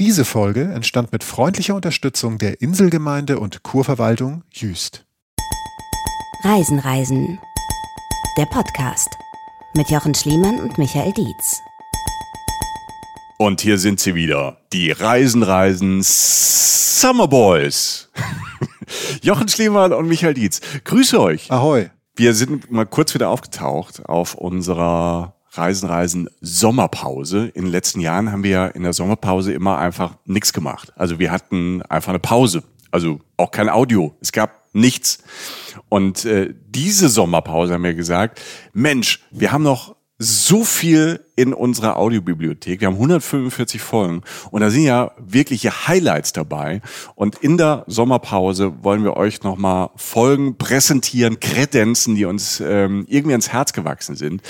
Diese Folge entstand mit freundlicher Unterstützung der Inselgemeinde und Kurverwaltung Jüst. Reisen, Reisen. Der Podcast mit Jochen Schliemann und Michael Dietz. Und hier sind sie wieder, die Reisen, Reisen Summer Boys. Jochen Schliemann und Michael Dietz. Grüße euch. Ahoi. Wir sind mal kurz wieder aufgetaucht auf unserer Reisen, Reisen Sommerpause. In den letzten Jahren haben wir ja in der Sommerpause immer einfach nichts gemacht. Also wir hatten einfach eine Pause. Also auch kein Audio. Es gab nichts. Und äh, diese Sommerpause haben wir gesagt, Mensch, wir haben noch so viel in unserer Audiobibliothek. Wir haben 145 Folgen und da sind ja wirkliche Highlights dabei. Und in der Sommerpause wollen wir euch nochmal Folgen präsentieren, Kredenzen, die uns ähm, irgendwie ans Herz gewachsen sind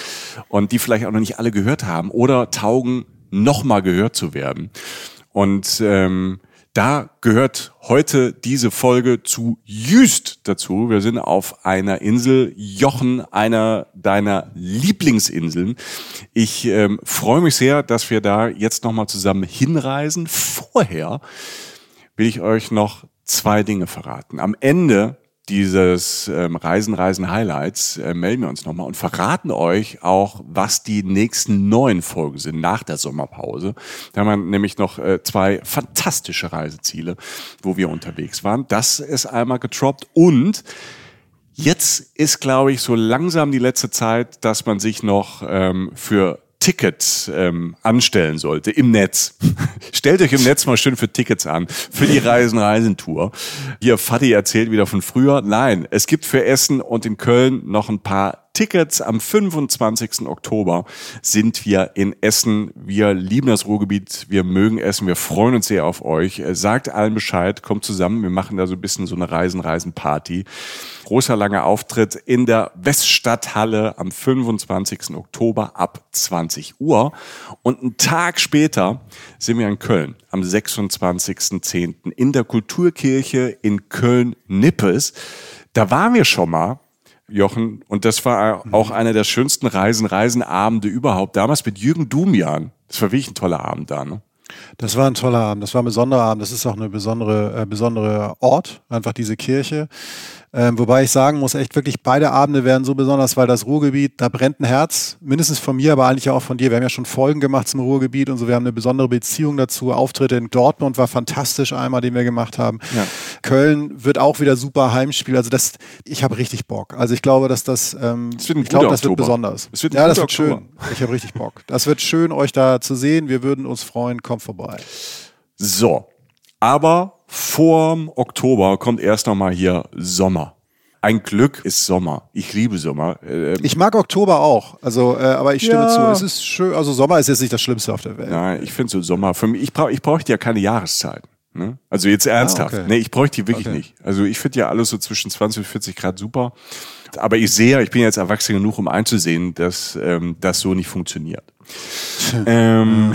und die vielleicht auch noch nicht alle gehört haben oder taugen, nochmal gehört zu werden. Und ähm, da gehört heute diese Folge zu Jüst dazu. Wir sind auf einer Insel, Jochen, einer deiner Lieblingsinseln. Ich ähm, freue mich sehr, dass wir da jetzt nochmal zusammen hinreisen. Vorher will ich euch noch zwei Dinge verraten. Am Ende dieses ähm, Reisen, Reisen Highlights äh, melden wir uns nochmal und verraten euch auch, was die nächsten neuen Folgen sind nach der Sommerpause. Da haben wir nämlich noch äh, zwei fantastische Reiseziele, wo wir unterwegs waren. Das ist einmal getroppt und Jetzt ist, glaube ich, so langsam die letzte Zeit, dass man sich noch ähm, für Tickets ähm, anstellen sollte im Netz. Stellt euch im Netz mal schön für Tickets an, für die Reisen-Reisen-Tour. Hier, Fadi erzählt wieder von früher. Nein, es gibt für Essen und in Köln noch ein paar Tickets. Am 25. Oktober sind wir in Essen. Wir lieben das Ruhrgebiet, wir mögen Essen, wir freuen uns sehr auf euch. Sagt allen Bescheid, kommt zusammen, wir machen da so ein bisschen so eine Reisen-Reisen-Party. Großer langer Auftritt in der Weststadthalle am 25. Oktober ab 20 Uhr. Und einen Tag später sind wir in Köln am 26.10. in der Kulturkirche in Köln-Nippes. Da waren wir schon mal Jochen. Und das war auch einer der schönsten Reisen, Reisenabende überhaupt. Damals mit Jürgen Dumian. Das war wirklich ein toller Abend da, ne? Das war ein toller Abend. Das war ein besonderer Abend. Das ist auch eine besondere, äh, besondere Ort, einfach diese Kirche. Ähm, wobei ich sagen muss, echt wirklich beide Abende werden so besonders, weil das Ruhrgebiet, da brennt ein Herz, mindestens von mir, aber eigentlich auch von dir. Wir haben ja schon Folgen gemacht zum Ruhrgebiet und so. Wir haben eine besondere Beziehung dazu. Auftritte in Dortmund war fantastisch einmal, den wir gemacht haben. Ja. Köln wird auch wieder super Heimspiel. Also das, ich habe richtig Bock. Also ich glaube, dass das, ähm, das ich glaube, das wird besonders. Das wird ja, das wird Oktober. schön. Ich habe richtig Bock. Das wird schön, euch da zu sehen. Wir würden uns freuen. Kommt vorbei. So, aber vorm Oktober kommt erst nochmal hier Sommer. Ein Glück ist Sommer. Ich liebe Sommer. Ähm ich mag Oktober auch. Also, äh, aber ich stimme ja. zu. Es ist schön. Also Sommer ist jetzt nicht das Schlimmste auf der Welt. Nein, ich finde so Sommer. Für mich, ich brauche, ich brauche ja keine Jahreszeiten. Ne? Also jetzt ernsthaft. Ah, okay. Nee, ich bräuchte die wirklich okay. nicht. Also ich finde ja alles so zwischen 20 und 40 Grad super. Aber ich sehe, ich bin jetzt erwachsen genug, um einzusehen, dass ähm, das so nicht funktioniert. Ähm,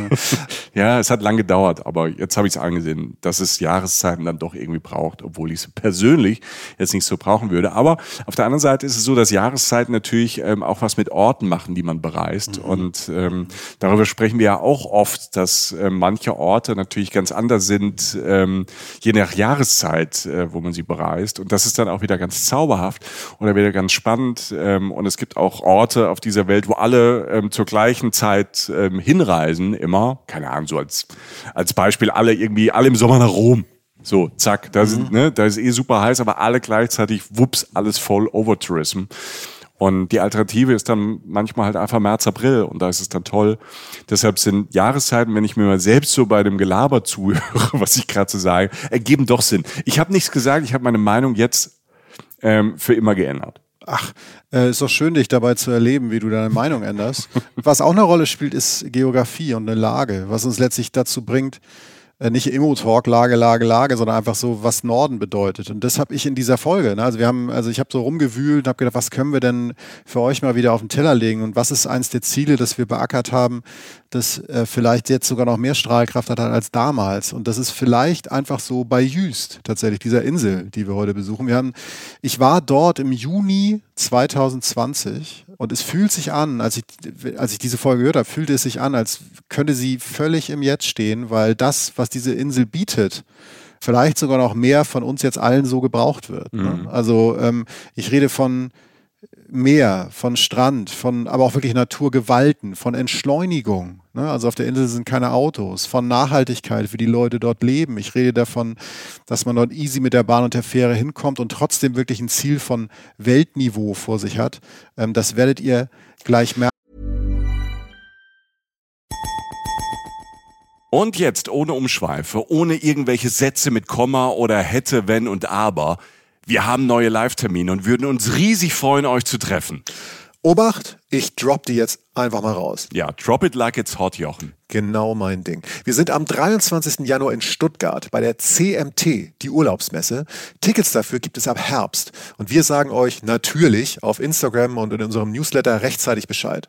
ja, es hat lange gedauert, aber jetzt habe ich es angesehen, dass es Jahreszeiten dann doch irgendwie braucht, obwohl ich es persönlich jetzt nicht so brauchen würde. Aber auf der anderen Seite ist es so, dass Jahreszeiten natürlich ähm, auch was mit Orten machen, die man bereist. Mhm. Und ähm, darüber sprechen wir ja auch oft, dass äh, manche Orte natürlich ganz anders sind, ähm, je nach Jahreszeit, äh, wo man sie bereist. Und das ist dann auch wieder ganz zauberhaft oder wieder ganz spannend. Ähm, und es gibt auch Orte auf dieser Welt, wo alle ähm, zur gleichen Zeit ähm, hinreisen, immer, keine Ahnung, so als, als Beispiel, alle irgendwie, alle im Sommer nach Rom. So, zack, da, mhm. ne, da ist eh super heiß, aber alle gleichzeitig, wups, alles voll Overtourism. Und die Alternative ist dann manchmal halt einfach März, April und da ist es dann toll. Deshalb sind Jahreszeiten, wenn ich mir mal selbst so bei dem Gelaber zuhöre, was ich gerade so sage, ergeben doch Sinn. Ich habe nichts gesagt, ich habe meine Meinung jetzt ähm, für immer geändert. Ach, äh, ist doch schön, dich dabei zu erleben, wie du deine Meinung änderst. Was auch eine Rolle spielt, ist Geografie und eine Lage, was uns letztlich dazu bringt, äh, nicht Immo-Talk, Lage, Lage, Lage, sondern einfach so, was Norden bedeutet. Und das habe ich in dieser Folge. Ne? Also wir haben, also ich habe so rumgewühlt und habe gedacht, was können wir denn für euch mal wieder auf den Teller legen und was ist eins der Ziele, das wir beackert haben, das äh, vielleicht jetzt sogar noch mehr Strahlkraft hat als damals. Und das ist vielleicht einfach so bei Jüst tatsächlich, dieser Insel, die wir heute besuchen. Wir haben, ich war dort im Juni 2020 und es fühlt sich an, als ich, als ich diese Folge gehört habe, fühlte es sich an, als könnte sie völlig im Jetzt stehen, weil das, was diese Insel bietet, vielleicht sogar noch mehr von uns jetzt allen so gebraucht wird. Ne? Mhm. Ne? Also ähm, ich rede von Meer, von Strand, von aber auch wirklich Naturgewalten, von Entschleunigung. Ne? Also auf der Insel sind keine Autos, von Nachhaltigkeit, wie die Leute dort leben. Ich rede davon, dass man dort easy mit der Bahn und der Fähre hinkommt und trotzdem wirklich ein Ziel von Weltniveau vor sich hat. Ähm, das werdet ihr gleich merken. Und jetzt ohne Umschweife, ohne irgendwelche Sätze mit Komma oder hätte, wenn und aber wir haben neue Live-Termine und würden uns riesig freuen, euch zu treffen. Obacht, ich drop die jetzt einfach mal raus. Ja, drop it like it's hot, Jochen. Genau mein Ding. Wir sind am 23. Januar in Stuttgart bei der CMT, die Urlaubsmesse. Tickets dafür gibt es ab Herbst. Und wir sagen euch natürlich auf Instagram und in unserem Newsletter rechtzeitig Bescheid.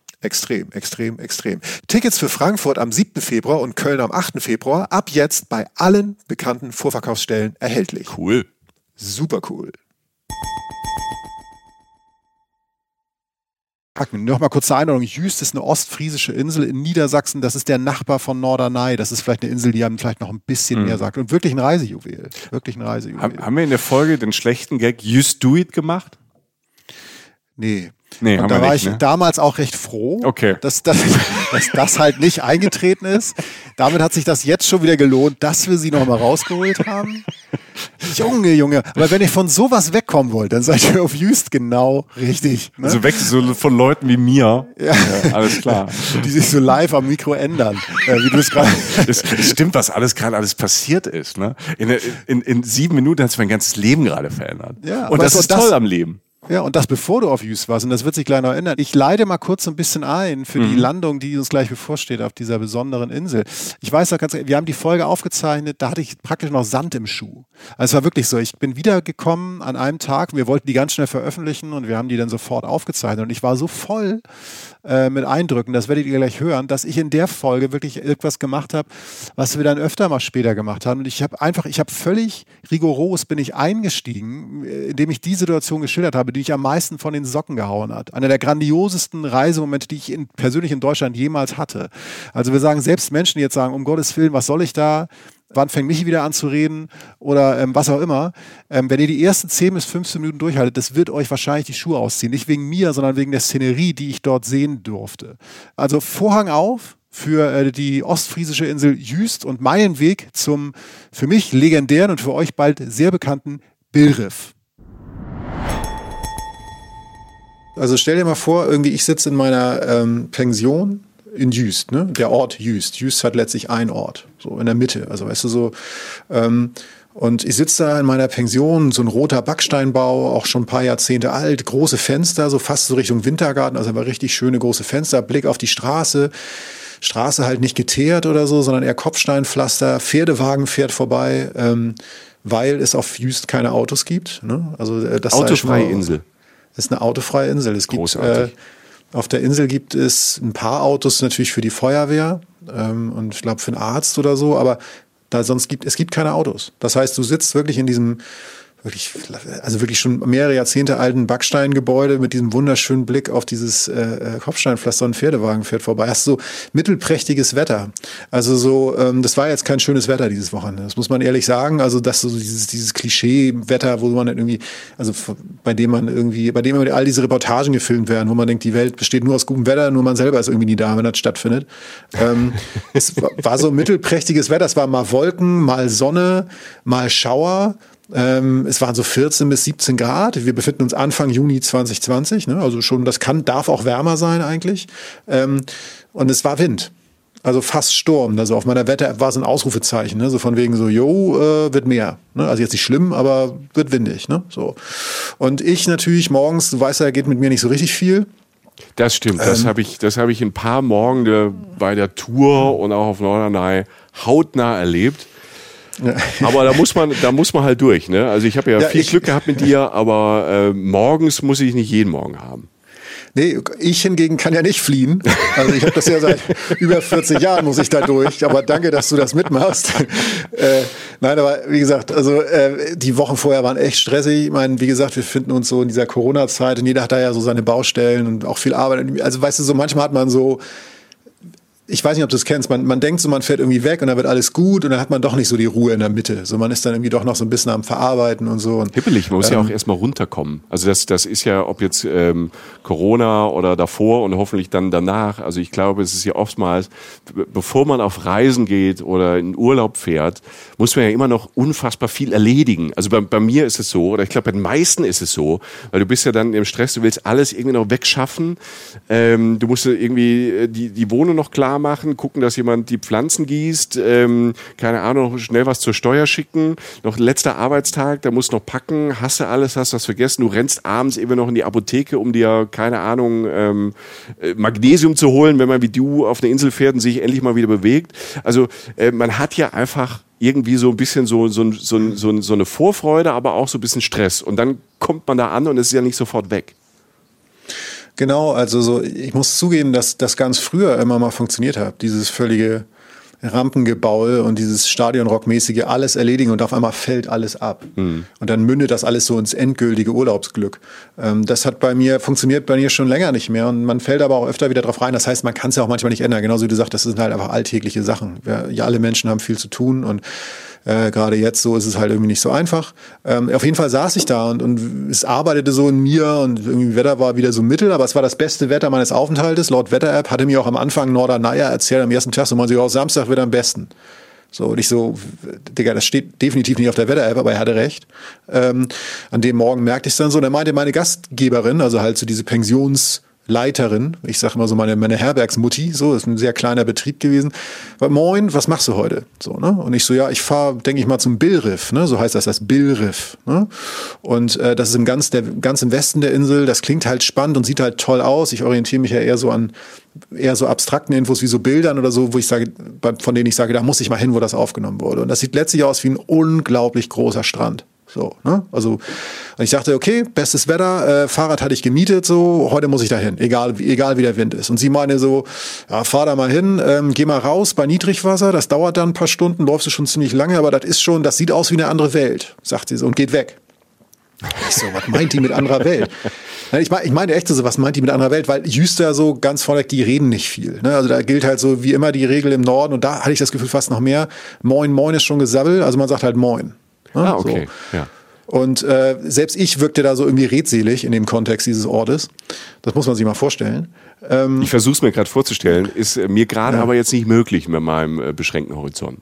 Extrem, extrem, extrem. Tickets für Frankfurt am 7. Februar und Köln am 8. Februar ab jetzt bei allen bekannten Vorverkaufsstellen erhältlich. Cool. Super cool. Noch mal kurz zur Einordnung. Jüst ist eine ostfriesische Insel in Niedersachsen. Das ist der Nachbar von Norderney. Das ist vielleicht eine Insel, die einem vielleicht noch ein bisschen mhm. mehr sagt. Und wirklich ein Reisejuwel. Wirklich ein Reisejuwel. Haben wir in der Folge den schlechten Gag Just Do It gemacht? Nee. Nee, und da war nicht, ich ne? damals auch recht froh, okay. dass, dass, dass das halt nicht eingetreten ist. Damit hat sich das jetzt schon wieder gelohnt, dass wir sie nochmal rausgeholt haben. Junge, Junge. Aber wenn ihr von sowas wegkommen wollt, dann seid ihr auf Just genau richtig. Ne? Also weg so von Leuten wie mir. Ja. ja alles klar. Die sich so live am Mikro ändern. Äh, wie du es gerade. Es stimmt, was alles gerade alles passiert ist. Ne? In, in, in sieben Minuten hat sich mein ganzes Leben gerade verändert. Ja, und das ist toll das, am Leben. Ja, und das bevor du auf Jüst warst. Und das wird sich gleich noch ändern. Ich leite mal kurz so ein bisschen ein für mhm. die Landung, die uns gleich bevorsteht auf dieser besonderen Insel. Ich weiß noch ganz, wir haben die Folge aufgezeichnet, da hatte ich praktisch noch Sand im Schuh. Also es war wirklich so, ich bin wiedergekommen an einem Tag, wir wollten die ganz schnell veröffentlichen und wir haben die dann sofort aufgezeichnet. Und ich war so voll äh, mit Eindrücken, das werdet ihr gleich hören, dass ich in der Folge wirklich etwas gemacht habe, was wir dann öfter mal später gemacht haben. Und ich habe einfach, ich habe völlig rigoros bin ich eingestiegen, äh, indem ich die Situation geschildert habe, die ich am meisten von den Socken gehauen hat. Einer der grandiosesten Reisemomente, die ich in, persönlich in Deutschland jemals hatte. Also wir sagen, selbst Menschen, die jetzt sagen, um Gottes Willen, was soll ich da? wann fängt Michi wieder an zu reden oder ähm, was auch immer. Ähm, wenn ihr die ersten 10 bis 15 Minuten durchhaltet, das wird euch wahrscheinlich die Schuhe ausziehen. Nicht wegen mir, sondern wegen der Szenerie, die ich dort sehen durfte. Also Vorhang auf für äh, die ostfriesische Insel Jüst und meinen Weg zum für mich legendären und für euch bald sehr bekannten Billriff. Also stell dir mal vor, irgendwie ich sitze in meiner ähm, Pension in Jüst, ne? Der Ort Jüst. Jüst hat letztlich ein Ort, so in der Mitte. Also weißt du so. Ähm, und ich sitze da in meiner Pension, so ein roter Backsteinbau, auch schon ein paar Jahrzehnte alt, große Fenster, so fast so Richtung Wintergarten, also aber richtig schöne große Fenster, Blick auf die Straße. Straße halt nicht geteert oder so, sondern eher Kopfsteinpflaster, Pferdewagen fährt vorbei, ähm, weil es auf Jüst keine Autos gibt. Ne? Also äh, das Autofreie Insel. Das ist eine autofreie Insel. Es gibt äh, auf der Insel gibt es ein paar Autos natürlich für die Feuerwehr ähm, und ich glaube für einen Arzt oder so, aber da sonst gibt es gibt keine Autos. Das heißt, du sitzt wirklich in diesem wirklich, also wirklich schon mehrere Jahrzehnte alten Backsteingebäude mit diesem wunderschönen Blick auf dieses äh, äh Kopfsteinpflaster und Pferdewagen fährt vorbei. Hast so mittelprächtiges Wetter. Also so, ähm, das war jetzt kein schönes Wetter dieses Wochenende. Das muss man ehrlich sagen. Also das so dieses, dieses Klischee-Wetter, wo man irgendwie, also bei dem man irgendwie, bei dem all diese Reportagen gefilmt werden, wo man denkt, die Welt besteht nur aus gutem Wetter, nur man selber ist irgendwie nie da, wenn das stattfindet. Ähm, es war so mittelprächtiges Wetter. Es war mal Wolken, mal Sonne, mal Schauer. Ähm, es waren so 14 bis 17 Grad. Wir befinden uns Anfang Juni 2020. Ne? Also schon, das kann, darf auch wärmer sein eigentlich. Ähm, und es war Wind. Also fast Sturm. Also auf meiner Wetter-App war es ein Ausrufezeichen, ne? so von wegen so, jo, äh, wird mehr. Ne? Also jetzt nicht schlimm, aber wird windig. Ne? So. Und ich natürlich morgens, du weißt ja, geht mit mir nicht so richtig viel. Das stimmt, das ähm, habe ich, das habe ich ein paar Morgen bei der Tour und auch auf Norderney hautnah erlebt. Aber da muss man, da muss man halt durch. Ne? Also ich habe ja, ja, viel Glück gehabt mit dir, aber äh, morgens muss ich nicht jeden Morgen haben. Nee, ich hingegen kann ja nicht fliehen. Also ich habe das ja seit über 40 Jahren muss ich da durch. Aber danke, dass du das mitmachst. Äh, nein, aber wie gesagt, also äh, die Wochen vorher waren echt stressig. Ich meine, wie gesagt, wir finden uns so in dieser Corona-Zeit und jeder hat da ja so seine Baustellen und auch viel Arbeit. Also weißt du, so manchmal hat man so ich weiß nicht, ob du es kennst, man, man denkt so, man fährt irgendwie weg und dann wird alles gut und dann hat man doch nicht so die Ruhe in der Mitte. So, man ist dann irgendwie doch noch so ein bisschen am Verarbeiten und so. Und, Hippelig, man muss ähm, ja auch erstmal runterkommen. Also das, das ist ja, ob jetzt ähm, Corona oder davor und hoffentlich dann danach. Also ich glaube, es ist ja oftmals, bevor man auf Reisen geht oder in Urlaub fährt, muss man ja immer noch unfassbar viel erledigen. Also bei, bei mir ist es so, oder ich glaube, bei den meisten ist es so, weil du bist ja dann im Stress, du willst alles irgendwie noch wegschaffen. Ähm, du musst irgendwie äh, die, die Wohnung noch klar machen, gucken, dass jemand die Pflanzen gießt, ähm, keine Ahnung, schnell was zur Steuer schicken, noch letzter Arbeitstag, da musst noch packen, hast du alles, hast du was vergessen, du rennst abends eben noch in die Apotheke, um dir, keine Ahnung, ähm, äh, Magnesium zu holen, wenn man wie du auf eine Insel fährt und sich endlich mal wieder bewegt. Also äh, man hat ja einfach irgendwie so ein bisschen so, so, so, so, so eine Vorfreude, aber auch so ein bisschen Stress. Und dann kommt man da an und es ist ja nicht sofort weg. Genau, also so, ich muss zugeben, dass das ganz früher immer mal funktioniert hat. Dieses völlige Rampengebaul und dieses Stadionrockmäßige alles erledigen und auf einmal fällt alles ab. Mhm. Und dann mündet das alles so ins endgültige Urlaubsglück. Ähm, das hat bei mir, funktioniert bei mir schon länger nicht mehr und man fällt aber auch öfter wieder drauf rein. Das heißt, man kann es ja auch manchmal nicht ändern. Genauso wie du sagst, das sind halt einfach alltägliche Sachen. Wir, ja, alle Menschen haben viel zu tun und äh, Gerade jetzt so ist es halt irgendwie nicht so einfach. Ähm, auf jeden Fall saß ich da und, und es arbeitete so in mir und irgendwie Wetter war wieder so mittel, aber es war das beste Wetter meines Aufenthaltes. Laut Wetter-App hatte mir auch am Anfang Norderney erzählt, am ersten Tag, so man sich auch Samstag wird am besten. So, und ich so, Digga, das steht definitiv nicht auf der Wetter-App, aber er hatte recht. Ähm, an dem Morgen merkte ich es dann so, und dann meinte meine Gastgeberin, also halt so diese Pensions- Leiterin, ich sage immer so meine, meine Herbergsmutti, so, ist ein sehr kleiner Betrieb gewesen. Moin, was machst du heute? So, ne? Und ich so, ja, ich fahre, denke ich mal, zum Billriff, ne? So heißt das, das Billriff. Ne? Und äh, das ist im ganz, der, ganz im Westen der Insel, das klingt halt spannend und sieht halt toll aus. Ich orientiere mich ja eher so an eher so abstrakten Infos wie so Bildern oder so, wo ich sage, von denen ich sage, da muss ich mal hin, wo das aufgenommen wurde. Und das sieht letztlich aus wie ein unglaublich großer Strand. So, ne? Also ich dachte, okay, bestes Wetter, äh, Fahrrad hatte ich gemietet, so heute muss ich da hin, egal, egal wie der Wind ist. Und sie meine so, ja, fahr da mal hin, ähm, geh mal raus bei Niedrigwasser, das dauert dann ein paar Stunden, läufst du schon ziemlich lange, aber das ist schon, das sieht aus wie eine andere Welt, sagt sie so und geht weg. Ich so, was meint die mit anderer Welt? Ich meine, ich meine echt so, was meint die mit anderer Welt? Weil Jüster so ganz vorweg, die reden nicht viel. Ne? Also da gilt halt so wie immer die Regel im Norden und da hatte ich das Gefühl fast noch mehr. Moin, moin ist schon gesabbel, also man sagt halt moin. Ne? Ah, okay. So. Ja. Und äh, selbst ich wirkte da so irgendwie redselig in dem Kontext dieses Ortes. Das muss man sich mal vorstellen. Ähm, ich versuche es mir gerade vorzustellen, ist äh, mir gerade ja. aber jetzt nicht möglich mit meinem äh, beschränkten Horizont.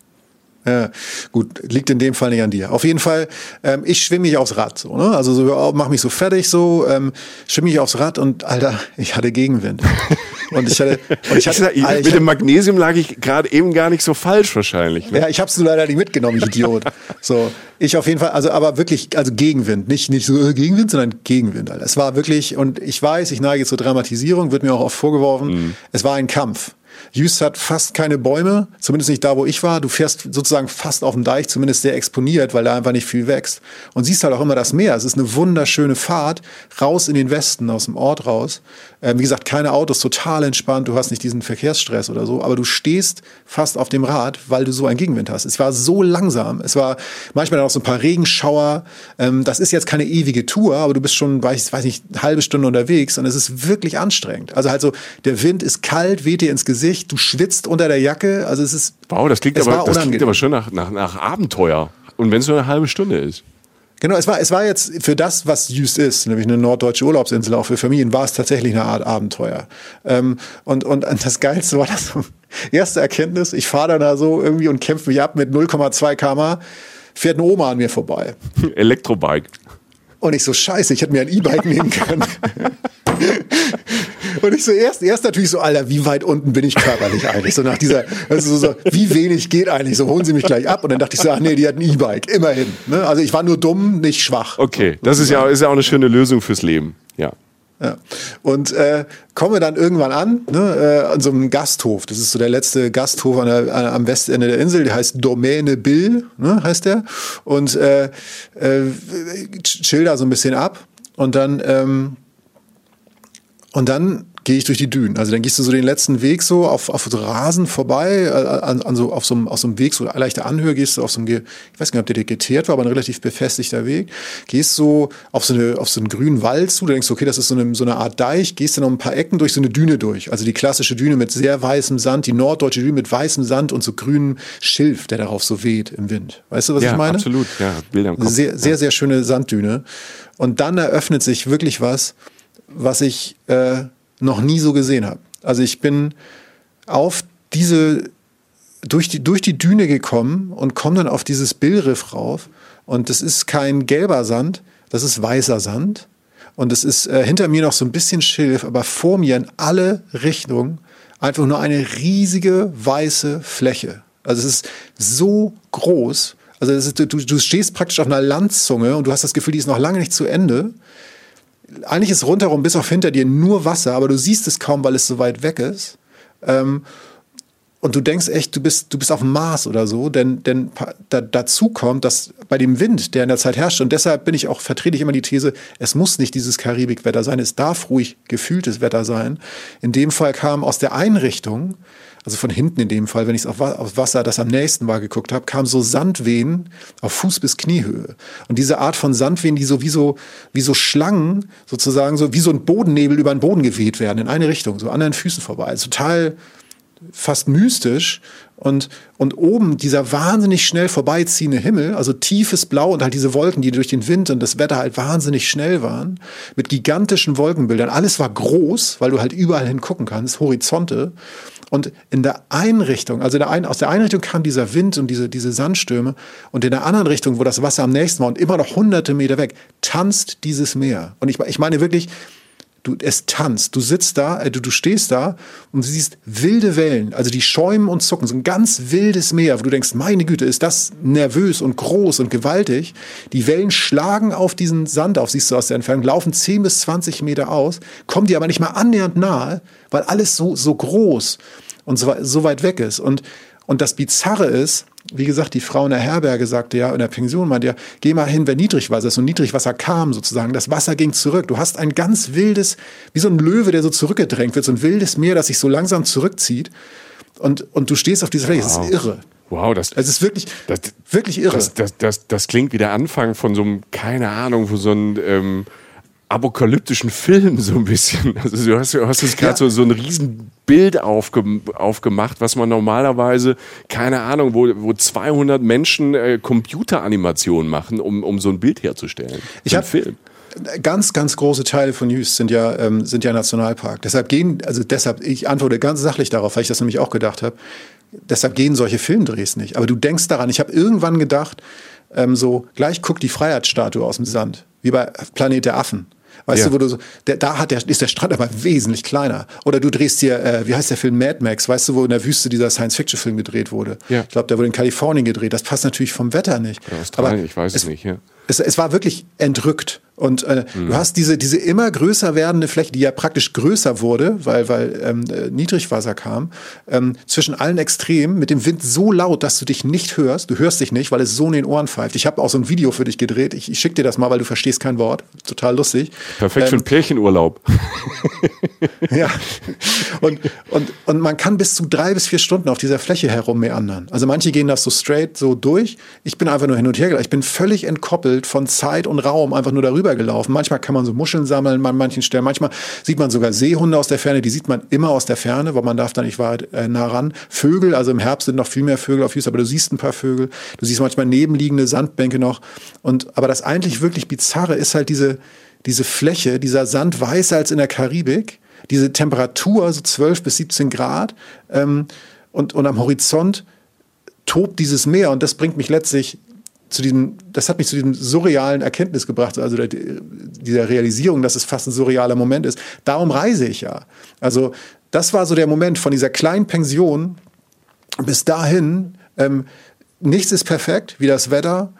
Ja, gut, liegt in dem Fall nicht an dir. Auf jeden Fall, ähm, ich schwimme mich aufs Rad, so, ne? Also so, mach mich so fertig, so, ähm, schwimme mich aufs Rad und Alter, ich hatte Gegenwind. Und ich hatte, und ich hatte ich, mit dem Magnesium lag ich gerade eben gar nicht so falsch wahrscheinlich. Ne? Ja, ich hab's nur leider nicht mitgenommen, ich Idiot. so, ich auf jeden Fall, also aber wirklich, also Gegenwind, nicht nicht so äh, Gegenwind, sondern Gegenwind. Alter. Es war wirklich, und ich weiß, ich neige zur Dramatisierung, wird mir auch oft vorgeworfen. Mhm. Es war ein Kampf. Jüst hat fast keine Bäume, zumindest nicht da, wo ich war. Du fährst sozusagen fast auf dem Deich, zumindest sehr exponiert, weil da einfach nicht viel wächst. Und siehst halt auch immer das Meer. Es ist eine wunderschöne Fahrt raus in den Westen, aus dem Ort raus. Ähm, wie gesagt, keine Autos, total entspannt. Du hast nicht diesen Verkehrsstress oder so, aber du stehst fast auf dem Rad, weil du so einen Gegenwind hast. Es war so langsam. Es war manchmal dann auch so ein paar Regenschauer. Ähm, das ist jetzt keine ewige Tour, aber du bist schon, weiß, weiß nicht, eine halbe Stunde unterwegs und es ist wirklich anstrengend. Also halt so, der Wind ist kalt, weht dir ins Gesicht Gesicht, du schwitzt unter der Jacke. Also es ist. Wow, das klingt, aber, das klingt aber schon nach, nach, nach Abenteuer. Und wenn es nur eine halbe Stunde ist. Genau, es war, es war jetzt für das, was Jüst ist, nämlich eine norddeutsche Urlaubsinsel, auch für Familien, war es tatsächlich eine Art Abenteuer. Ähm, und, und das Geilste war das erste Erkenntnis, ich fahre da so irgendwie und kämpfe mich ab mit 0,2 km, fährt eine Oma an mir vorbei. Elektrobike. Und ich so, scheiße, ich hätte mir ein E-Bike nehmen können. Und ich so erst, erst natürlich so, Alter, wie weit unten bin ich körperlich eigentlich? So nach dieser, also so, wie wenig geht eigentlich? So holen Sie mich gleich ab. Und dann dachte ich so, ach nee, die hat ein E-Bike, immerhin. Ne? Also ich war nur dumm, nicht schwach. Okay, das ist ja, ist ja auch eine schöne Lösung fürs Leben. Ja. Ja. Und äh, komme dann irgendwann an, ne, äh, an so einem Gasthof. Das ist so der letzte Gasthof an der, an, am Westende der Insel. Der heißt Domäne Bill, ne, heißt der. Und äh, äh, chill da so ein bisschen ab. Und dann, ähm, und dann gehe ich durch die Dünen. Also dann gehst du so den letzten Weg so auf, auf Rasen vorbei, äh, an, an so, auf, so einem, auf so einem Weg, so leichte Anhöhe gehst du auf so einem, ich weiß nicht, ob der geteert war, aber ein relativ befestigter Weg. Gehst so auf so, eine, auf so einen grünen Wald zu, da denkst du, okay, das ist so eine, so eine Art Deich, gehst dann noch ein paar Ecken durch so eine Düne durch. Also die klassische Düne mit sehr weißem Sand, die norddeutsche Düne mit weißem Sand und so grünem Schilf, der darauf so weht im Wind. Weißt du, was ja, ich meine? absolut. Ja, Bilder im Kopf. Sehr, sehr, sehr schöne Sanddüne. Und dann eröffnet sich wirklich was, was ich äh, noch nie so gesehen habe. Also ich bin auf diese durch die, durch die Düne gekommen und komme dann auf dieses Billriff rauf. Und das ist kein gelber Sand, das ist weißer Sand. Und es ist äh, hinter mir noch so ein bisschen Schilf, aber vor mir in alle Richtungen einfach nur eine riesige weiße Fläche. Also es ist so groß. Also ist, du, du stehst praktisch auf einer Landzunge und du hast das Gefühl, die ist noch lange nicht zu Ende eigentlich ist rundherum bis auf hinter dir nur Wasser, aber du siehst es kaum, weil es so weit weg ist. Ähm, und du denkst echt, du bist, du bist auf dem Mars oder so, denn, denn da, dazu kommt, dass bei dem Wind, der in der Zeit herrscht, und deshalb bin ich auch, vertrete ich immer die These, es muss nicht dieses Karibikwetter sein, es darf ruhig gefühltes Wetter sein. In dem Fall kam aus der Einrichtung also von hinten in dem Fall, wenn ich es auf, auf, Wasser, das am nächsten war, geguckt habe, kam so Sandwehen auf Fuß bis Kniehöhe. Und diese Art von Sandwehen, die so wie so, wie so Schlangen sozusagen, so wie so ein Bodennebel über den Boden geweht werden, in eine Richtung, so an den Füßen vorbei. Also total fast mystisch und, und oben dieser wahnsinnig schnell vorbeiziehende Himmel, also tiefes Blau und halt diese Wolken, die durch den Wind und das Wetter halt wahnsinnig schnell waren, mit gigantischen Wolkenbildern. Alles war groß, weil du halt überall hingucken kannst, Horizonte. Und in der Einrichtung, also der ein, aus der Einrichtung kam dieser Wind und diese, diese Sandstürme und in der anderen Richtung, wo das Wasser am nächsten war und immer noch hunderte Meter weg, tanzt dieses Meer. Und ich, ich meine wirklich, Du, es tanzt. Du sitzt da, äh, du, du stehst da und siehst wilde Wellen, also die schäumen und zucken. So ein ganz wildes Meer, wo du denkst, meine Güte, ist das nervös und groß und gewaltig. Die Wellen schlagen auf diesen Sand auf, siehst du aus der Entfernung, laufen 10 bis 20 Meter aus, kommen dir aber nicht mal annähernd nahe, weil alles so, so groß und so, so weit weg ist. Und, und das Bizarre ist, wie gesagt, die Frau in der Herberge sagte ja, in der Pension meinte ja, geh mal hin, wenn Niedrigwasser ist. Und Niedrigwasser kam sozusagen. Das Wasser ging zurück. Du hast ein ganz wildes, wie so ein Löwe, der so zurückgedrängt wird, so ein wildes Meer, das sich so langsam zurückzieht. Und, und du stehst auf dieser Fläche. Wow. Das ist irre. Wow, das, das ist wirklich, das, wirklich irre. Das, das, das, das klingt wie der Anfang von so einem, keine Ahnung, von so einem ähm, apokalyptischen Film so ein bisschen. Also du hast, du hast jetzt gerade ja. so, so ein Riesenbild aufge, aufgemacht, was man normalerweise, keine Ahnung, wo, wo 200 Menschen äh, Computeranimationen machen, um, um so ein Bild herzustellen. Ich habe Film ganz, ganz große Teile von Jüst sind ja, ähm, sind ja Nationalpark. Deshalb gehen, also deshalb, ich antworte ganz sachlich darauf, weil ich das nämlich auch gedacht habe. Deshalb gehen solche Filmdrehs nicht. Aber du denkst daran, ich habe irgendwann gedacht, ähm, so, gleich guckt die Freiheitsstatue aus dem Sand, wie bei Planet der Affen. Weißt ja. du, wo du so, der, da hat der, ist der Strand aber wesentlich kleiner. Oder du drehst dir, äh, wie heißt der Film Mad Max, weißt du, wo in der Wüste dieser Science-Fiction-Film gedreht wurde? Ja. Ich glaube, der wurde in Kalifornien gedreht. Das passt natürlich vom Wetter nicht. Ja, Australien, aber ich weiß es nicht, ja es, es war wirklich entrückt. Und äh, mhm. du hast diese, diese immer größer werdende Fläche, die ja praktisch größer wurde, weil, weil ähm, äh, Niedrigwasser kam, ähm, zwischen allen Extremen, mit dem Wind so laut, dass du dich nicht hörst. Du hörst dich nicht, weil es so in den Ohren pfeift. Ich habe auch so ein Video für dich gedreht. Ich, ich schicke dir das mal, weil du verstehst kein Wort. Total lustig. Perfekt ähm, für einen Pärchenurlaub. ja. Und, und, und man kann bis zu drei bis vier Stunden auf dieser Fläche herum meandern. Also manche gehen das so straight so durch. Ich bin einfach nur hin und her. Ich bin völlig entkoppelt von Zeit und Raum einfach nur darüber gelaufen. Manchmal kann man so Muscheln sammeln an manchen Stellen. Manchmal sieht man sogar Seehunde aus der Ferne. Die sieht man immer aus der Ferne, weil man darf da nicht weit äh, nah ran. Vögel, also im Herbst sind noch viel mehr Vögel auf Jüst, aber du siehst ein paar Vögel. Du siehst manchmal nebenliegende Sandbänke noch. Und, aber das eigentlich wirklich Bizarre ist halt diese, diese Fläche, dieser Sand weißer als in der Karibik. Diese Temperatur, so 12 bis 17 Grad. Ähm, und, und am Horizont tobt dieses Meer und das bringt mich letztlich zu diesem, das hat mich zu diesem surrealen Erkenntnis gebracht, also der, dieser Realisierung, dass es fast ein surrealer Moment ist. Darum reise ich ja. Also das war so der Moment von dieser kleinen Pension bis dahin. Ähm, nichts ist perfekt, wie das Wetter.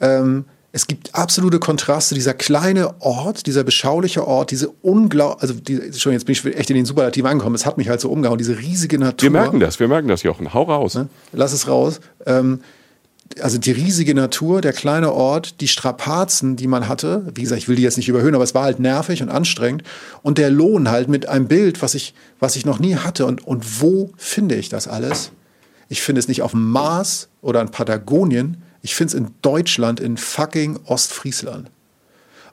Ähm, es gibt absolute Kontraste. Dieser kleine Ort, dieser beschauliche Ort, diese unglaublich, also die, schon jetzt bin ich echt in den Superlativ angekommen. Es hat mich halt so umgehauen. Diese riesige Natur. Wir merken das, wir merken das, Jochen. Hau raus. Ne? Lass es raus. Ähm, also die riesige Natur, der kleine Ort, die Strapazen, die man hatte, wie gesagt, ich will die jetzt nicht überhöhen, aber es war halt nervig und anstrengend und der Lohn halt mit einem Bild, was ich, was ich noch nie hatte und, und wo finde ich das alles? Ich finde es nicht auf dem Mars oder in Patagonien, ich finde es in Deutschland, in fucking Ostfriesland.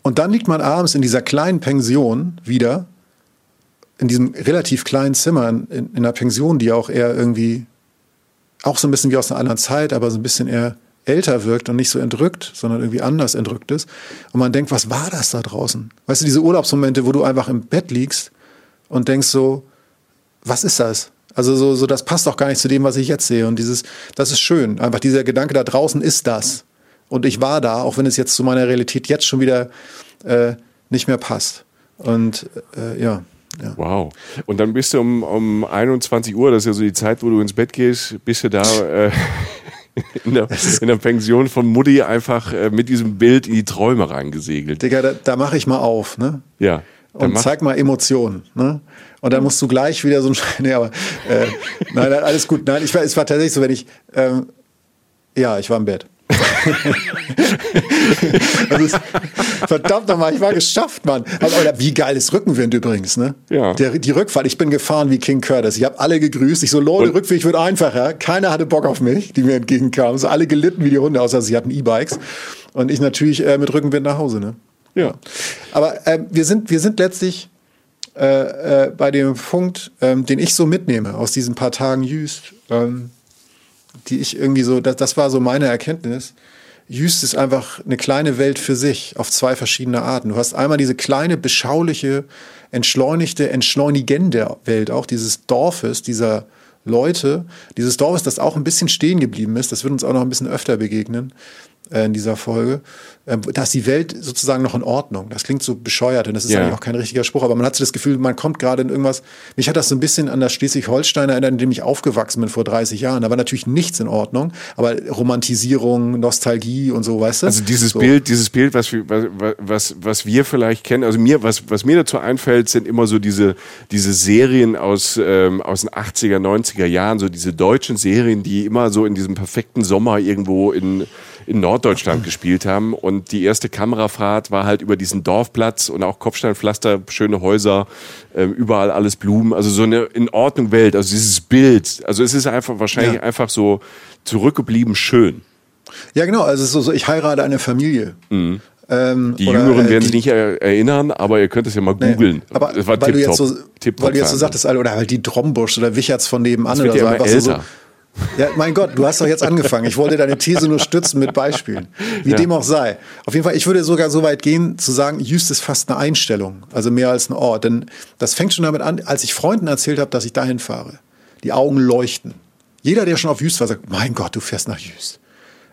Und dann liegt man abends in dieser kleinen Pension wieder, in diesem relativ kleinen Zimmer, in, in einer Pension, die auch eher irgendwie auch so ein bisschen wie aus einer anderen Zeit, aber so ein bisschen eher älter wirkt und nicht so entrückt, sondern irgendwie anders entrückt ist. Und man denkt, was war das da draußen? Weißt du, diese Urlaubsmomente, wo du einfach im Bett liegst und denkst so, was ist das? Also so, so das passt doch gar nicht zu dem, was ich jetzt sehe. Und dieses, das ist schön. Einfach dieser Gedanke da draußen ist das. Und ich war da, auch wenn es jetzt zu meiner Realität jetzt schon wieder äh, nicht mehr passt. Und äh, ja. Ja. Wow. Und dann bist du um, um 21 Uhr, das ist ja so die Zeit, wo du ins Bett gehst, bist du da äh, in, der, in, der, Pension von Mutti einfach äh, mit diesem Bild in die Träume reingesegelt. Digga, da, da mache ich mal auf, ne? Ja. Und zeig mal Emotionen, ne? Und dann musst du gleich wieder so ein nee, aber äh, nein, nein, alles gut. Nein, ich war, es war tatsächlich so, wenn ich ähm, ja, ich war im Bett. also, verdammt nochmal, ich war geschafft, Mann. Aber, aber, wie geil ist Rückenwind übrigens, ne? Ja. Der, die Rückfahrt, ich bin gefahren wie King Curtis. Ich habe alle gegrüßt. Ich so, Leute, Rückweg wird einfacher. Keiner hatte Bock auf mich, die mir entgegenkamen. So alle gelitten wie die Hunde, außer sie hatten E-Bikes. Und ich natürlich äh, mit Rückenwind nach Hause, ne? Ja. Aber äh, wir, sind, wir sind letztlich äh, äh, bei dem Punkt, ähm, den ich so mitnehme aus diesen paar Tagen Jüst. Ähm, die ich irgendwie so, das, das war so meine Erkenntnis. Jüst ist einfach eine kleine Welt für sich auf zwei verschiedene Arten. Du hast einmal diese kleine, beschauliche, entschleunigte, entschleunigende Welt auch dieses Dorfes, dieser Leute, dieses Dorfes, das auch ein bisschen stehen geblieben ist. Das wird uns auch noch ein bisschen öfter begegnen äh, in dieser Folge. Ähm, da ist die Welt sozusagen noch in Ordnung. Das klingt so bescheuert und das ist ja. eigentlich auch kein richtiger Spruch, aber man hat so das Gefühl, man kommt gerade in irgendwas. Mich hat das so ein bisschen an das Schleswig-Holstein erinnert, in dem ich aufgewachsen bin vor 30 Jahren. Da war natürlich nichts in Ordnung, aber Romantisierung, Nostalgie und so, weißt du? Also dieses so. Bild, dieses Bild, was wir, was, was, was wir vielleicht kennen, also mir, was, was mir dazu einfällt, sind immer so diese, diese Serien aus, ähm, aus den 80er, 90er Jahren, so diese deutschen Serien, die immer so in diesem perfekten Sommer irgendwo in in Norddeutschland gespielt haben. Und die erste Kamerafahrt war halt über diesen Dorfplatz und auch Kopfsteinpflaster, schöne Häuser, äh, überall alles Blumen. Also so eine in Ordnung Welt, also dieses Bild. Also es ist einfach wahrscheinlich ja. einfach so zurückgeblieben schön. Ja, genau. Also so, so ich heirate eine Familie. Mhm. Ähm, die Jüngeren werden sich nicht erinnern, aber ihr könnt es ja mal googeln. Nee, aber das war weil, du jetzt so, weil du jetzt so sagtest, oder halt die Trombusch oder Wicherts von nebenan oder so. Älter. so, ja, mein Gott, du hast doch jetzt angefangen. Ich wollte deine These nur stützen mit Beispielen. Wie ja. dem auch sei. Auf jeden Fall, ich würde sogar so weit gehen, zu sagen, Jüst ist fast eine Einstellung. Also mehr als ein Ort. Denn das fängt schon damit an, als ich Freunden erzählt habe, dass ich dahin fahre. Die Augen leuchten. Jeder, der schon auf Jüst war, sagt, mein Gott, du fährst nach Jüst.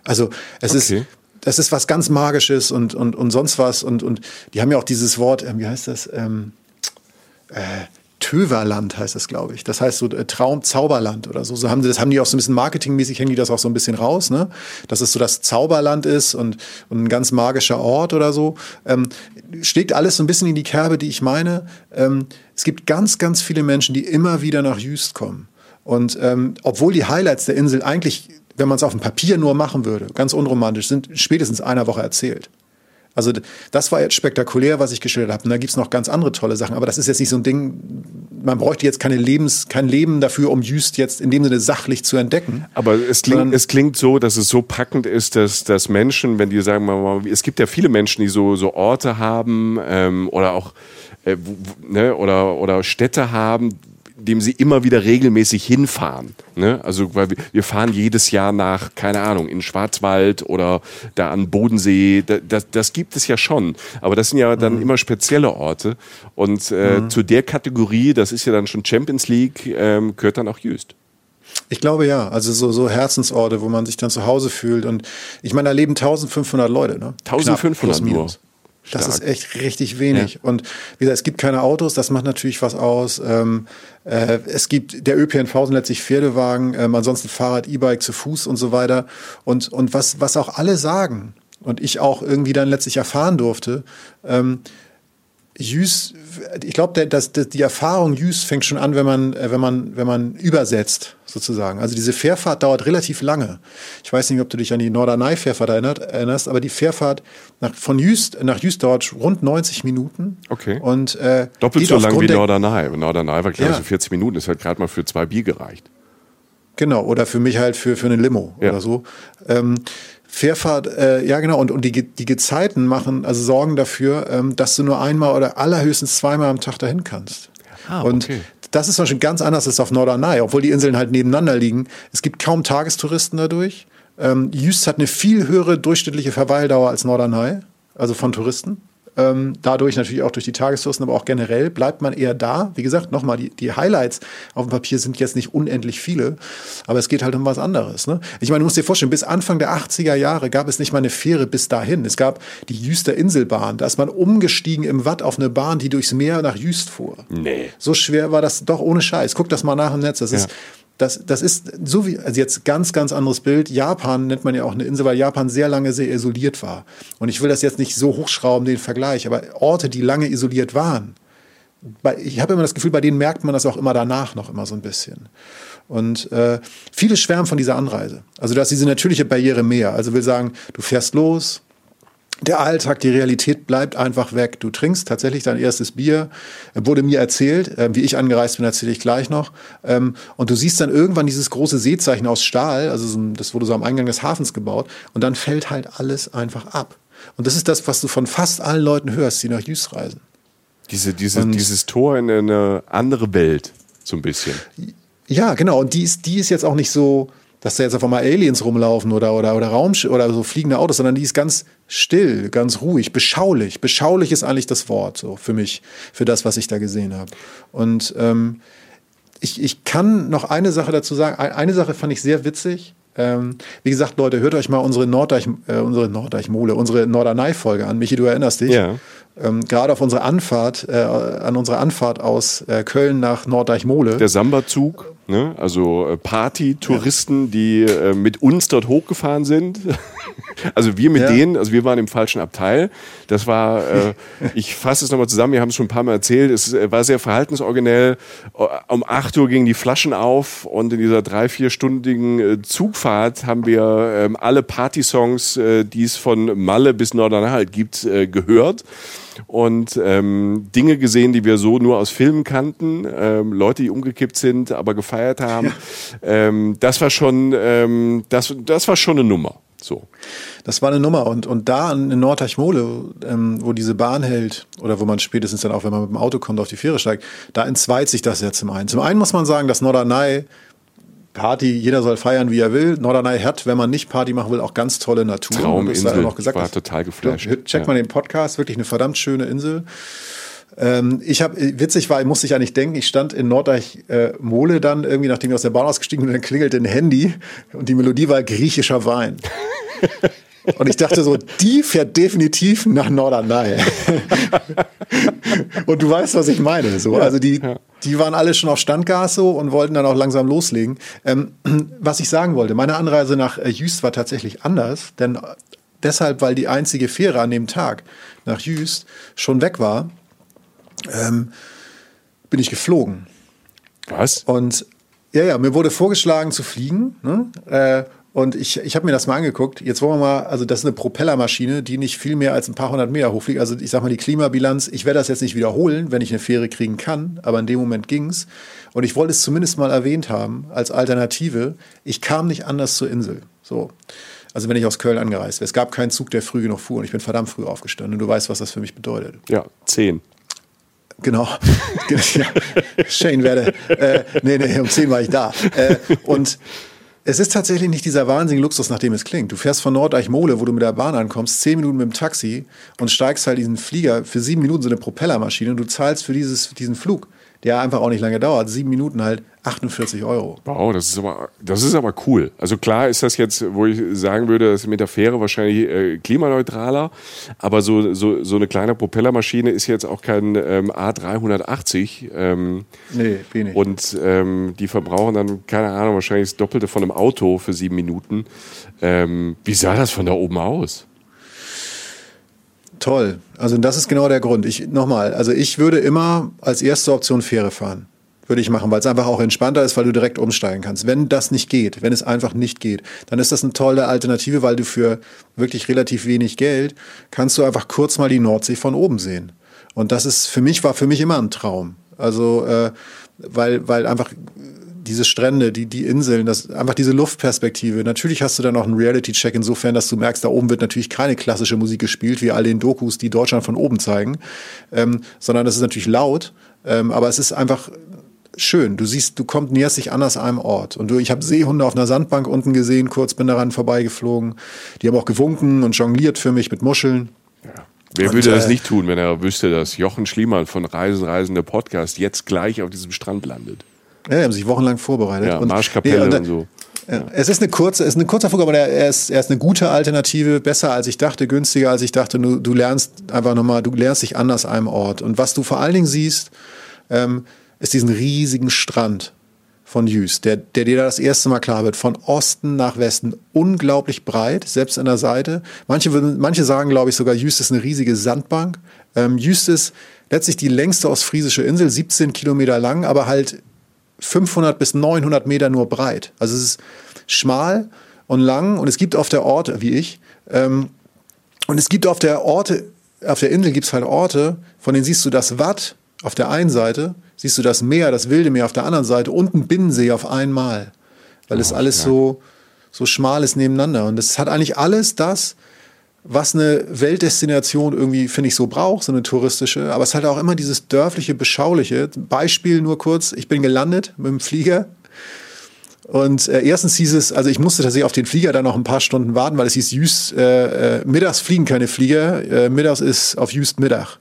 Also, es okay. ist, das ist was ganz Magisches und, und, und sonst was. Und, und die haben ja auch dieses Wort, ähm, wie heißt das? Ähm, äh, Töverland heißt das, glaube ich. Das heißt so äh, Traum, Zauberland oder so. So haben sie, das haben die auch so ein bisschen marketingmäßig, hängen die das auch so ein bisschen raus, ne? Dass es so das Zauberland ist und, und ein ganz magischer Ort oder so. Ähm, schlägt alles so ein bisschen in die Kerbe, die ich meine. Ähm, es gibt ganz, ganz viele Menschen, die immer wieder nach Jüst kommen. Und ähm, obwohl die Highlights der Insel eigentlich, wenn man es auf dem Papier nur machen würde, ganz unromantisch, sind spätestens einer Woche erzählt. Also das war jetzt spektakulär, was ich geschildert habe. Und da gibt es noch ganz andere tolle Sachen. Aber das ist jetzt nicht so ein Ding, man bräuchte jetzt keine Lebens, kein Leben dafür, um Jüst jetzt in dem Sinne sachlich zu entdecken. Aber es klingt, es klingt so, dass es so packend ist, dass, dass Menschen, wenn die sagen, mal, es gibt ja viele Menschen, die so, so Orte haben ähm, oder auch äh, ne, oder, oder Städte haben, dem sie immer wieder regelmäßig hinfahren. Ne? Also weil wir fahren jedes Jahr nach, keine Ahnung, in Schwarzwald oder da an Bodensee. Das, das gibt es ja schon. Aber das sind ja dann mhm. immer spezielle Orte. Und äh, mhm. zu der Kategorie, das ist ja dann schon Champions League, ähm, gehört dann auch Jüst. Ich glaube ja. Also so, so Herzensorte, wo man sich dann zu Hause fühlt. Und ich meine, da leben 1500 Leute. Ne? 1500 Knapp, nur. Das Stark. ist echt richtig wenig. Ja. Und wie gesagt, es gibt keine Autos, das macht natürlich was aus. Ähm, äh, es gibt der ÖPNV sind letztlich Pferdewagen, ähm, ansonsten Fahrrad, E-Bike zu Fuß und so weiter. Und, und was, was auch alle sagen und ich auch irgendwie dann letztlich erfahren durfte, ähm, Jüs, ich glaube, dass, dass die Erfahrung Jüs fängt schon an, wenn man, äh, wenn man, wenn man übersetzt, sozusagen. Also diese Fährfahrt dauert relativ lange. Ich weiß nicht, ob du dich an die Norderney-Fährfahrt erinnert, erinnerst, aber die Fährfahrt nach, von Jüst nach Jüst dauert rund 90 Minuten. Okay. Und, äh, Doppelt so lang wie Norderney. Norderney war, glaube ich, Ja. so 40 Minuten. Das hat gerade mal für zwei Bier gereicht. Genau, oder für mich halt für, für eine Limo Ja. oder so. Ähm, Fährfahrt, äh, ja genau, und, und die, die Gezeiten machen, also sorgen dafür, ähm, dass du nur einmal oder allerhöchstens zweimal am Tag dahin kannst. Ah, und okay. Das ist zum Beispiel ganz anders als auf Norderney, obwohl die Inseln halt nebeneinander liegen. Es gibt kaum Tagestouristen dadurch. Ähm, Jüst hat eine viel höhere durchschnittliche Verweildauer als Norderney, also von Touristen. Ähm, dadurch natürlich auch durch die Tagestouristen, aber auch generell bleibt man eher da. Wie gesagt, nochmal, die, die Highlights auf dem Papier sind jetzt nicht unendlich viele, aber es geht halt um was anderes. Ne? Ich meine, du musst dir vorstellen, bis Anfang der 80er Jahre gab es nicht mal eine Fähre bis dahin. Es gab die Jüster Inselbahn. Da ist man umgestiegen im Watt auf eine Bahn, die durchs Meer nach Jüst fuhr. Nee. So schwer war das doch ohne Scheiß. Guck das mal nach im Netz. Das ist, das, das ist so wie, also jetzt ganz, ganz anderes Bild. Japan nennt man ja auch eine Insel, weil Japan sehr lange sehr isoliert war. Und ich will das jetzt nicht so hochschrauben, den Vergleich, aber Orte, die lange isoliert waren, bei, ich habe immer das Gefühl, bei denen merkt man das auch immer danach noch immer so ein bisschen. Und äh, viele schwärmen von dieser Anreise. Also da ist diese natürliche Barriere mehr. Also will sagen, du fährst los, der Alltag, die Realität bleibt einfach weg. Du trinkst tatsächlich dein erstes Bier, äh, wurde mir erzählt, äh, wie ich angereist bin, erzähle ich gleich noch. Ähm, und du siehst dann irgendwann dieses große Seezeichen aus Stahl, also das wurde so am Eingang des Hafens gebaut, und dann fällt halt alles einfach ab. Und das ist das, was du von fast allen Leuten hörst, die nach Jüst reisen. Diese, diese, Und- dieses Tor in eine andere Welt, so ein bisschen. Ja, genau. Und die ist, die ist jetzt auch nicht so, dass da jetzt auf einmal Aliens rumlaufen oder, oder, oder Raumsch oder so fliegende Autos, sondern die ist ganz still, ganz ruhig, beschaulich. Beschaulich ist eigentlich das Wort so für mich, für das, was ich da gesehen habe. Und ähm, ich, ich kann noch eine Sache dazu sagen. Ein- Eine Sache fand ich sehr witzig. Ähm, wie gesagt, Leute, hört euch mal unsere Norddeich, äh, unsere Norddeich-Mole, unsere Norderney-Folge an. Michi, du erinnerst dich? Ja. Ähm, Gerade auf unsere Anfahrt, äh, an unsere Anfahrt aus äh, Köln nach Norddeich-Mole. Der Samba-Zug, ne? also äh, Party-Touristen, die äh, mit uns dort hochgefahren sind. also wir mit Ja. denen, also wir waren im falschen Abteil. Das war, äh, ich fasse es nochmal zusammen, wir haben es schon ein paar Mal erzählt, es äh, war sehr verhaltensoriginell. Äh, Um 8 Uhr gingen die Flaschen auf und in dieser drei, vierstündigen Zugfahrt haben wir ähm, alle Party-Songs, die es von Malle bis Norderney halt gibt, gehört und ähm, Dinge gesehen, die wir so nur aus Filmen kannten, ähm, Leute, die umgekippt sind, aber gefeiert haben. Ähm, das war schon, ähm, das, das war schon eine Nummer. So. Das war eine Nummer. Und, und da in Nordteichmole, ähm, wo diese Bahn hält, oder wo man spätestens dann auch, wenn man mit dem Auto kommt, auf die Fähre steigt, da entzweit sich das ja zum einen. Zum einen muss man sagen, dass Norderney Party, jeder soll feiern, wie er will. Norderney hat, wenn man nicht Party machen will, auch ganz tolle Natur. Trauminsel. Noch gesagt, Ich war total geflasht. Check Ja. mal den Podcast, wirklich eine verdammt schöne Insel. Ähm, ich habe, witzig war, musste ich ja nicht denken, ich stand in Norddeich äh, Mole dann irgendwie, nachdem ich aus der Bahn ausgestiegen bin, dann klingelte ein Handy und die Melodie war griechischer Wein. Und ich dachte so, die fährt definitiv nach Norderney. und du weißt, was ich meine. So, also die, die waren alle schon auf Standgas so und wollten dann auch langsam loslegen. Ähm, was ich sagen wollte, meine Anreise nach äh, Jüst war tatsächlich anders, denn äh, deshalb, weil die einzige Fähre an dem Tag nach Jüst schon weg war, ähm, bin ich geflogen. Was? Und ja, ja, mir wurde vorgeschlagen zu fliegen. Ne? Äh, und ich, ich habe mir das mal angeguckt. Jetzt wollen wir mal, also das ist eine Propellermaschine, die nicht viel mehr als ein paar hundert Meter hochfliegt. Also ich sag mal, die Klimabilanz, ich werde das jetzt nicht wiederholen, wenn ich eine Fähre kriegen kann, aber in dem Moment ging's. Und ich wollte es zumindest mal erwähnt haben als Alternative. Ich kam nicht anders zur Insel. So. Also wenn ich aus Köln angereist wäre. Es gab keinen Zug, der früh genug fuhr und ich bin verdammt früh aufgestanden. Und du weißt, was das für mich bedeutet. Ja, zehn. Genau. ja. Shane werde. Äh, nee, nee, um 10 war ich da. Äh, und es ist tatsächlich nicht dieser wahnsinnige Luxus, nach dem es klingt. Du fährst von Norddeich-Mole, wo du mit der Bahn ankommst, 10 Minuten mit dem Taxi und steigst halt diesen Flieger für sieben Minuten so eine Propellermaschine und du zahlst für dieses, diesen Flug der einfach auch nicht lange dauert. Sieben Minuten halt 48 Euro. Wow, das ist aber, das ist aber cool. Also klar ist das jetzt, wo ich sagen würde, das ist mit der Fähre wahrscheinlich äh, klimaneutraler, aber so, so, so eine kleine Propellermaschine ist jetzt auch kein ähm, A380. Ähm, nee, wenig. Und ähm, die verbrauchen dann, keine Ahnung, wahrscheinlich das Doppelte von einem Auto für sieben Minuten. Ähm, wie sah das von da oben aus? Toll. Also das ist genau der Grund. Ich nochmal, also ich würde immer als erste Option Fähre fahren. Würde ich machen, weil es einfach auch entspannter ist, weil du direkt umsteigen kannst. Wenn das nicht geht, wenn es einfach nicht geht, dann ist das eine tolle Alternative, weil du für wirklich relativ wenig Geld kannst du einfach kurz mal die Nordsee von oben sehen. Und das ist für mich war für mich immer ein Traum. Also äh, weil weil einfach diese Strände, die, die Inseln, das, einfach diese Luftperspektive. Natürlich hast du dann noch einen Reality-Check insofern, dass du merkst, da oben wird natürlich keine klassische Musik gespielt, wie all den Dokus, die Deutschland von oben zeigen, ähm, sondern das ist natürlich laut, ähm, aber es ist einfach schön. Du siehst, du kommst, näherst dich anders einem Ort. Und du, ich habe Seehunde auf einer Sandbank unten gesehen, kurz bin daran vorbeigeflogen. Die haben auch gewunken und jongliert für mich mit Muscheln. Ja. Wer und, würde das äh, nicht tun, wenn er wüsste, dass Jochen Schliemann von Reisen, Reisende Podcast jetzt gleich auf diesem Strand landet? Ja, die haben sich wochenlang vorbereitet. Ja, und, Marschkapelle nee, und, und so. Ja. Es ist eine kurze, es ist ein kurzer Flug, aber er ist, er ist eine gute Alternative, besser als ich dachte, günstiger als ich dachte. Du, du lernst einfach nochmal, du lernst dich anders einem Ort. Und was du vor allen Dingen siehst, ähm, ist diesen riesigen Strand von Jüst, der, der dir da das erste Mal klar wird, von Osten nach Westen, unglaublich breit, selbst an der Seite. Manche, würden, manche sagen, glaube ich, sogar, Jüst ist eine riesige Sandbank. Ähm, Jüst ist letztlich die längste ostfriesische Insel, 17 Kilometer lang, aber halt 500 bis 900 Meter nur breit. Also es ist schmal und lang und es gibt auf der Orte, wie ich, ähm, und es gibt auf der Orte, auf der Insel gibt es halt Orte, von denen siehst du das Watt auf der einen Seite, siehst du das Meer, das wilde Meer auf der anderen Seite und ein Binnensee auf einmal. Weil oh, es alles ja. so, so schmal ist nebeneinander. Und es hat eigentlich alles das, was eine Weltdestination irgendwie, finde ich, so braucht, so eine touristische. Aber es hat auch immer dieses dörfliche, beschauliche. Beispiel nur kurz, ich bin gelandet mit dem Flieger. Und äh, erstens hieß es, also ich musste tatsächlich auf den Flieger dann noch ein paar Stunden warten, weil es hieß, Jüst, äh, äh, mittags fliegen keine Flieger, äh, mittags ist auf Jüst Mittag.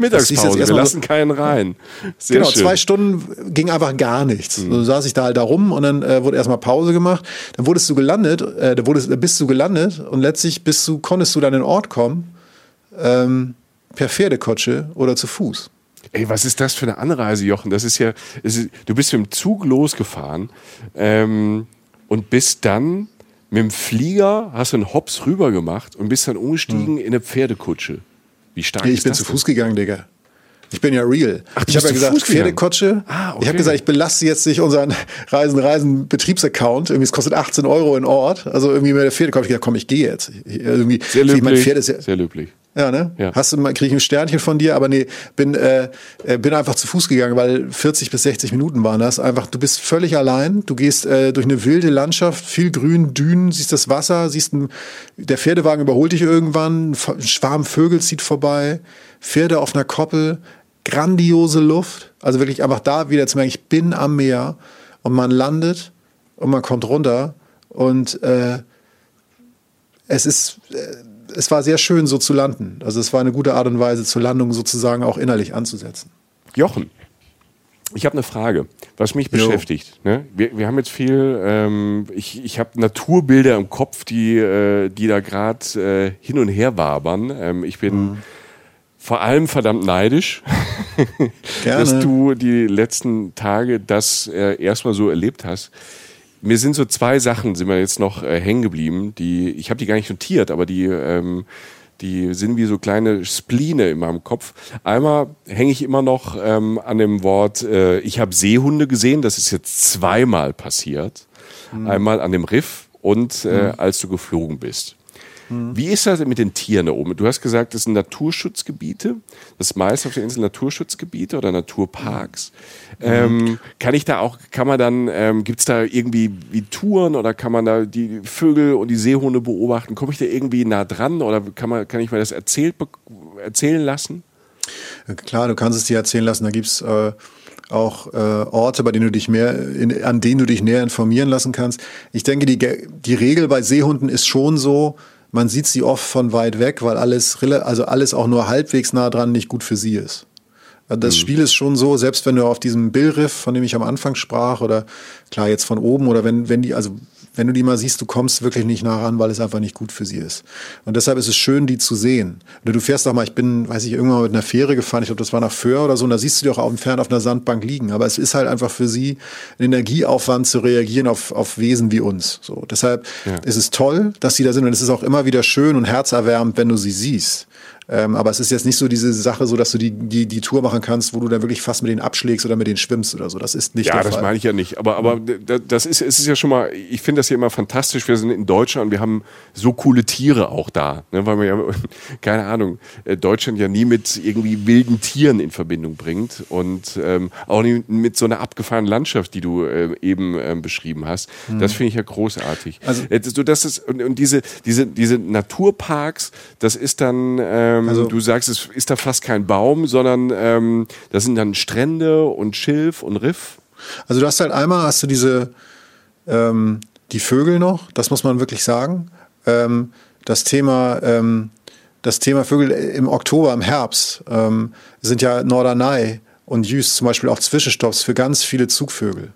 Mittagspause, wir lassen keinen rein. Sehr genau, schön. zwei Stunden ging einfach gar nichts. Mhm. So saß ich da halt da rum und dann äh, wurde erstmal Pause gemacht. Dann wurdest du gelandet, äh, da wurdest, bist du gelandet und letztlich bist du, konntest du dann in den Ort kommen, ähm, per Pferdekutsche oder zu Fuß. Ey, was ist das für eine Anreise, Jochen? Das ist ja, ist, du bist mit dem Zug losgefahren ähm, und bist dann mit dem Flieger, hast du einen Hops rüber gemacht und bist dann umgestiegen mhm. in eine Pferdekutsche. Wie stark ich ist bin das zu Fuß gegangen, Digga. Ich bin ja real. Ach, ich habe ja gesagt, Pferdekutsche. Ah, okay. Ich habe gesagt, ich belaste jetzt nicht unseren Reisen Reisen Betriebsaccount. Irgendwie es kostet 18 Euro in Ort. Also irgendwie mit der Pferdekutsche. Ich gesagt, komm, ich gehe jetzt. Irgendwie, Sehr löblich. Mein Pferd ist ja, Sehr löblich. Ja, ne? Ja. Hast du mal, krieg ich ein Sternchen von dir, aber nee, bin, äh, äh bin einfach zu Fuß gegangen, weil 40 bis 60 Minuten waren das. Einfach, du bist völlig allein, du gehst äh, durch eine wilde Landschaft, viel Grün, Dünen, siehst das Wasser, siehst ein, der Pferdewagen überholt dich irgendwann, ein Schwarm Vögel zieht vorbei, Pferde auf einer Koppel, grandiose Luft. Also wirklich einfach da wieder zu merken, ich bin am Meer und man landet und man kommt runter und äh, es ist, äh, es war sehr schön, so zu landen. Also es war eine gute Art und Weise, zur Landung sozusagen auch innerlich anzusetzen. Jochen, ich habe eine Frage, was mich jo. beschäftigt. Ne? Wir, wir haben jetzt viel, ähm, ich, ich habe Naturbilder im Kopf, die, äh, die da gerade äh, hin und her wabern. Ähm, ich bin mhm. Vor allem verdammt neidisch, dass du die letzten Tage das äh, erstmal so erlebt hast mir sind so zwei Sachen, sind mir jetzt noch äh, hängen geblieben, die, ich habe die gar nicht notiert, aber die, ähm, die sind wie so kleine Spline in meinem Kopf. Einmal hänge ich immer noch ähm, an dem Wort, äh, ich habe Seehunde gesehen, das ist jetzt zweimal passiert. Mhm. Einmal an dem Riff und äh, mhm. als du geflogen bist. Mhm. Wie ist das mit den Tieren da oben? Du hast gesagt, das sind Naturschutzgebiete. Das meiste auf der Insel Naturschutzgebiete oder Naturparks. Mhm. Ähm, kann ich da auch, kann man dann, ähm, gibt es da irgendwie wie Touren oder kann man da die Vögel und die Seehunde beobachten? Komme ich da irgendwie nah dran oder kann, man, kann ich mir das erzählt, erzählen lassen? Klar, du kannst es dir erzählen lassen. Da gibt es äh, auch äh, Orte, bei denen du dich mehr, in, an denen du dich näher informieren lassen kannst. Ich denke, die, die Regel bei Seehunden ist schon so, man sieht sie oft von weit weg, weil alles, also alles auch nur halbwegs nah dran nicht gut für sie ist. Das mhm. Spiel ist schon so, selbst wenn du auf diesem Billriff, von dem ich am Anfang sprach, oder klar jetzt von oben, oder wenn, wenn die, also wenn du die mal siehst, du kommst wirklich nicht nah ran, weil es einfach nicht gut für sie ist. Und deshalb ist es schön, die zu sehen. Oder du fährst auch mal, ich bin, weiß ich, irgendwann mit einer Fähre gefahren, ich glaube, das war nach Föhr oder so, und da siehst du die auch auf dem Fern auf einer Sandbank liegen. Aber es ist halt einfach für sie ein Energieaufwand zu reagieren auf, auf Wesen wie uns. So, deshalb ja. ist es toll, dass sie da sind und es ist auch immer wieder schön und herzerwärmend, wenn du sie siehst. Ähm, aber es ist jetzt nicht so diese Sache, so dass du die, die, die Tour machen kannst, wo du dann wirklich fast mit denen abschlägst oder mit denen schwimmst oder so. Das ist nicht ja, der Fall. Ja, das meine ich ja nicht. Aber, aber das ist, es ist ja schon mal, ich finde das hier immer fantastisch. Wir sind in Deutschland und wir haben so coole Tiere auch da. Ne, weil man ja, keine Ahnung, äh, Deutschland ja nie mit irgendwie wilden Tieren in Verbindung bringt und ähm, auch nie mit so einer abgefahrenen Landschaft, die du äh, eben äh, beschrieben hast. Mhm. Das finde ich ja großartig. Also, äh, so, das ist, und, und diese, diese, diese Naturparks, das ist dann, ähm, ähm, also, du sagst, es ist da fast kein Baum, sondern ähm, das sind dann Strände und Schilf und Riff. Also du hast halt einmal hast du diese ähm, die Vögel noch, das muss man wirklich sagen. Ähm, das Thema ähm, das Thema Vögel im Oktober, im Herbst ähm, sind ja Norderney und Jüst zum Beispiel auch Zwischenstopps für ganz viele Zugvögel.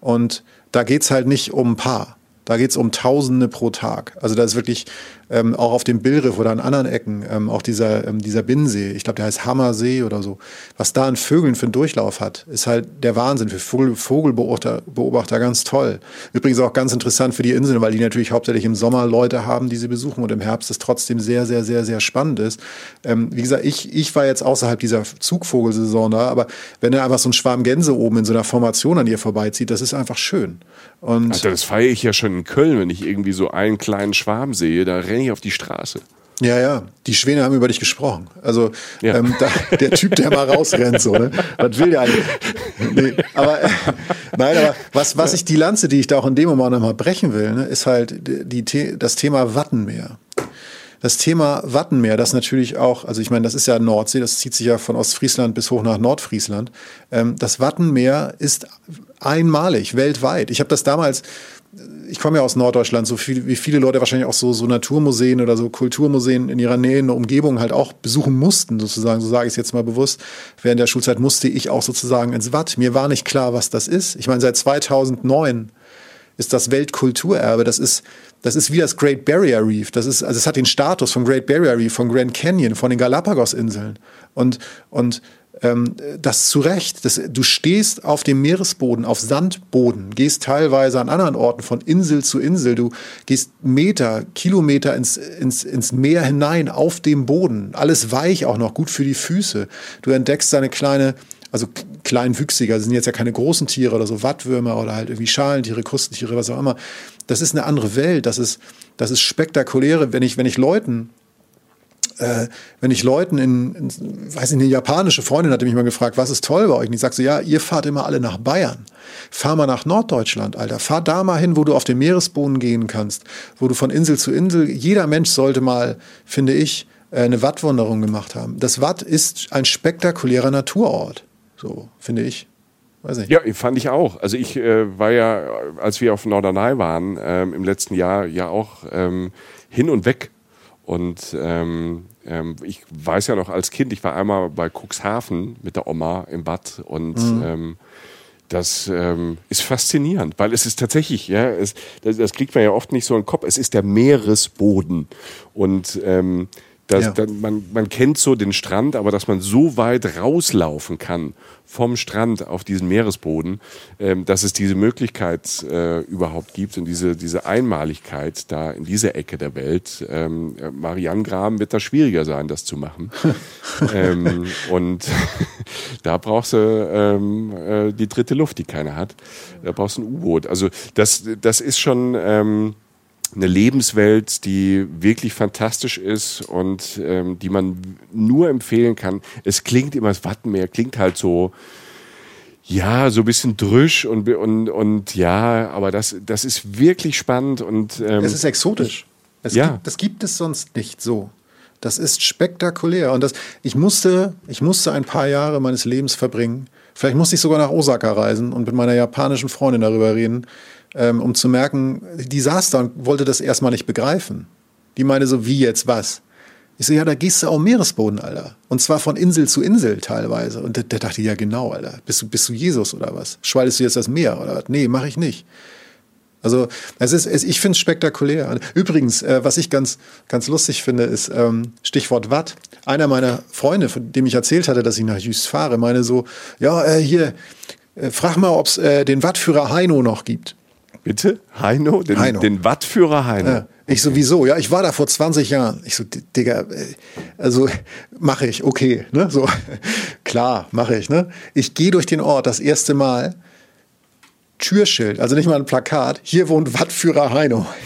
Und da geht es halt nicht um ein paar. Da geht es um Tausende pro Tag. Also da ist wirklich ähm, auch auf dem Billriff oder an anderen Ecken, ähm, auch dieser, ähm, dieser Binnensee, ich glaube, der heißt Hammersee oder so, was da an Vögeln für einen Durchlauf hat, ist halt der Wahnsinn. Für Vogel, Vogelbeobachter Beobachter ganz toll. Übrigens auch ganz interessant für die Inseln, weil die natürlich hauptsächlich im Sommer Leute haben, die sie besuchen und im Herbst es trotzdem sehr, sehr, sehr, sehr spannend ist. Ähm, wie gesagt, ich, ich war jetzt außerhalb dieser Zugvogelsaison da, aber wenn da einfach so ein Schwarm Gänse oben in so einer Formation an ihr vorbeizieht, das ist einfach schön. Und also das feiere ich ja schon in Köln, wenn ich irgendwie so einen kleinen Schwarm sehe, da renne ich auf die Straße. Ja, ja, die Schwäne haben über dich gesprochen. Also ja. ähm, da, der Typ, der mal rausrennt, so, ne? Was will der eigentlich? Nee, aber äh, nein, aber was, was ich die Lanze, die ich da auch in dem Moment nochmal brechen will, ne, ist halt die, die, das Thema Wattenmeer. Das Thema Wattenmeer, das natürlich auch, also ich meine, das ist ja Nordsee, das zieht sich ja von Ostfriesland bis hoch nach Nordfriesland. Ähm, das Wattenmeer ist einmalig weltweit. Ich habe das damals, ich komme ja aus Norddeutschland, so viel, wie viele Leute wahrscheinlich auch so, so Naturmuseen oder so Kulturmuseen in ihrer Nähe in der Umgebung halt auch besuchen mussten, sozusagen, so sage ich es jetzt mal bewusst. Während der Schulzeit musste ich auch sozusagen ins Watt. Mir war nicht klar, was das ist. Ich meine, seit 2009 ist das Weltkulturerbe. Das ist, das ist wie das Great Barrier Reef. Das ist, also es hat den Status vom Great Barrier Reef, von Grand Canyon, von den Galapagos-Inseln. Und, und ähm, das zu Recht. Das, du stehst auf dem Meeresboden, auf Sandboden, gehst teilweise an anderen Orten von Insel zu Insel. Du gehst Meter, Kilometer ins, ins, ins Meer hinein auf dem Boden. Alles weich auch noch, gut für die Füße. Du entdeckst deine kleine also kleinwüchsiger, das sind jetzt ja keine großen Tiere oder so Wattwürmer oder halt irgendwie Schalentiere, Krustentiere, was auch immer. Das ist eine andere Welt, das ist, das ist spektakuläre, wenn ich, wenn ich Leuten äh, wenn ich Leuten in, in, weiß nicht, eine japanische Freundin hatte mich mal gefragt, was ist toll bei euch? Und ich sag so, ja, ihr fahrt immer alle nach Bayern. Fahr mal nach Norddeutschland, Alter. Fahr da mal hin, wo du auf den Meeresboden gehen kannst, wo du von Insel zu Insel, jeder Mensch sollte mal, finde ich, äh, eine Wattwanderung gemacht haben. Das Watt ist ein spektakulärer Naturort. So, finde ich. Weiß nicht. Ja, fand ich auch. Also ich äh, war ja, als wir auf Norderney waren, ähm, im letzten Jahr ja auch ähm, hin und weg und ähm, ähm, ich weiß ja noch als Kind, ich war einmal bei Cuxhaven mit der Oma im Bad und mhm. ähm, das ähm, ist faszinierend, weil es ist tatsächlich, ja, es, das, das, kriegt man ja oft nicht so in den Kopf, es ist der Meeresboden und ähm, das, ja. das, man, man kennt so den Strand, aber dass man so weit rauslaufen kann vom Strand auf diesen Meeresboden, ähm, dass es diese Möglichkeit äh, überhaupt gibt und diese, diese Einmaligkeit da in dieser Ecke der Welt. Ähm, Marianne Graham wird da schwieriger sein, das zu machen. ähm, und da brauchst du ähm, äh, die dritte Luft, die keiner hat. Da brauchst du ein U-Boot. Also das, das ist schon ähm, eine Lebenswelt, die wirklich fantastisch ist und ähm, die man nur empfehlen kann. Es klingt immer, das Wattenmeer klingt halt so, ja, so ein bisschen drüsch und, und, und ja, aber das, das ist wirklich spannend und. Ähm, es ist exotisch. Es ja. Gibt, das gibt es sonst nicht so. Das ist spektakulär. Und das, ich musste, ich musste ein paar Jahre meines Lebens verbringen. Vielleicht musste ich sogar nach Osaka reisen und mit meiner japanischen Freundin darüber reden, ähm, um zu merken, die saß da und wollte das erstmal nicht begreifen. Die meine so, wie jetzt was? Ich so, ja, da gehst du auf Meeresboden, Alter. Und zwar von Insel zu Insel teilweise. Und der, der dachte, ja genau, Alter. Bist du, bist du Jesus oder was? Schwaltest du jetzt das Meer oder was? Nee, mache ich nicht. Also es ist, es, ich finde es spektakulär. Übrigens, äh, was ich ganz, ganz lustig finde, ist ähm, Stichwort Watt. Einer meiner Freunde, von dem ich erzählt hatte, dass ich nach Jüst fahre, meine so, ja, äh, hier, äh, frag mal, ob es äh, den Wattführer Heino noch gibt. Bitte? Heino? Den, Heino. den Wattführer Heino. Ja. Ich sowieso, ja, ich war da vor 20 Jahren. Ich so, Digga, äh, also mache ich, okay, ne, so, klar, mache ich, ne. Ich gehe durch den Ort das erste Mal, Türschild, also nicht mal ein Plakat, hier wohnt Wattführer Heino.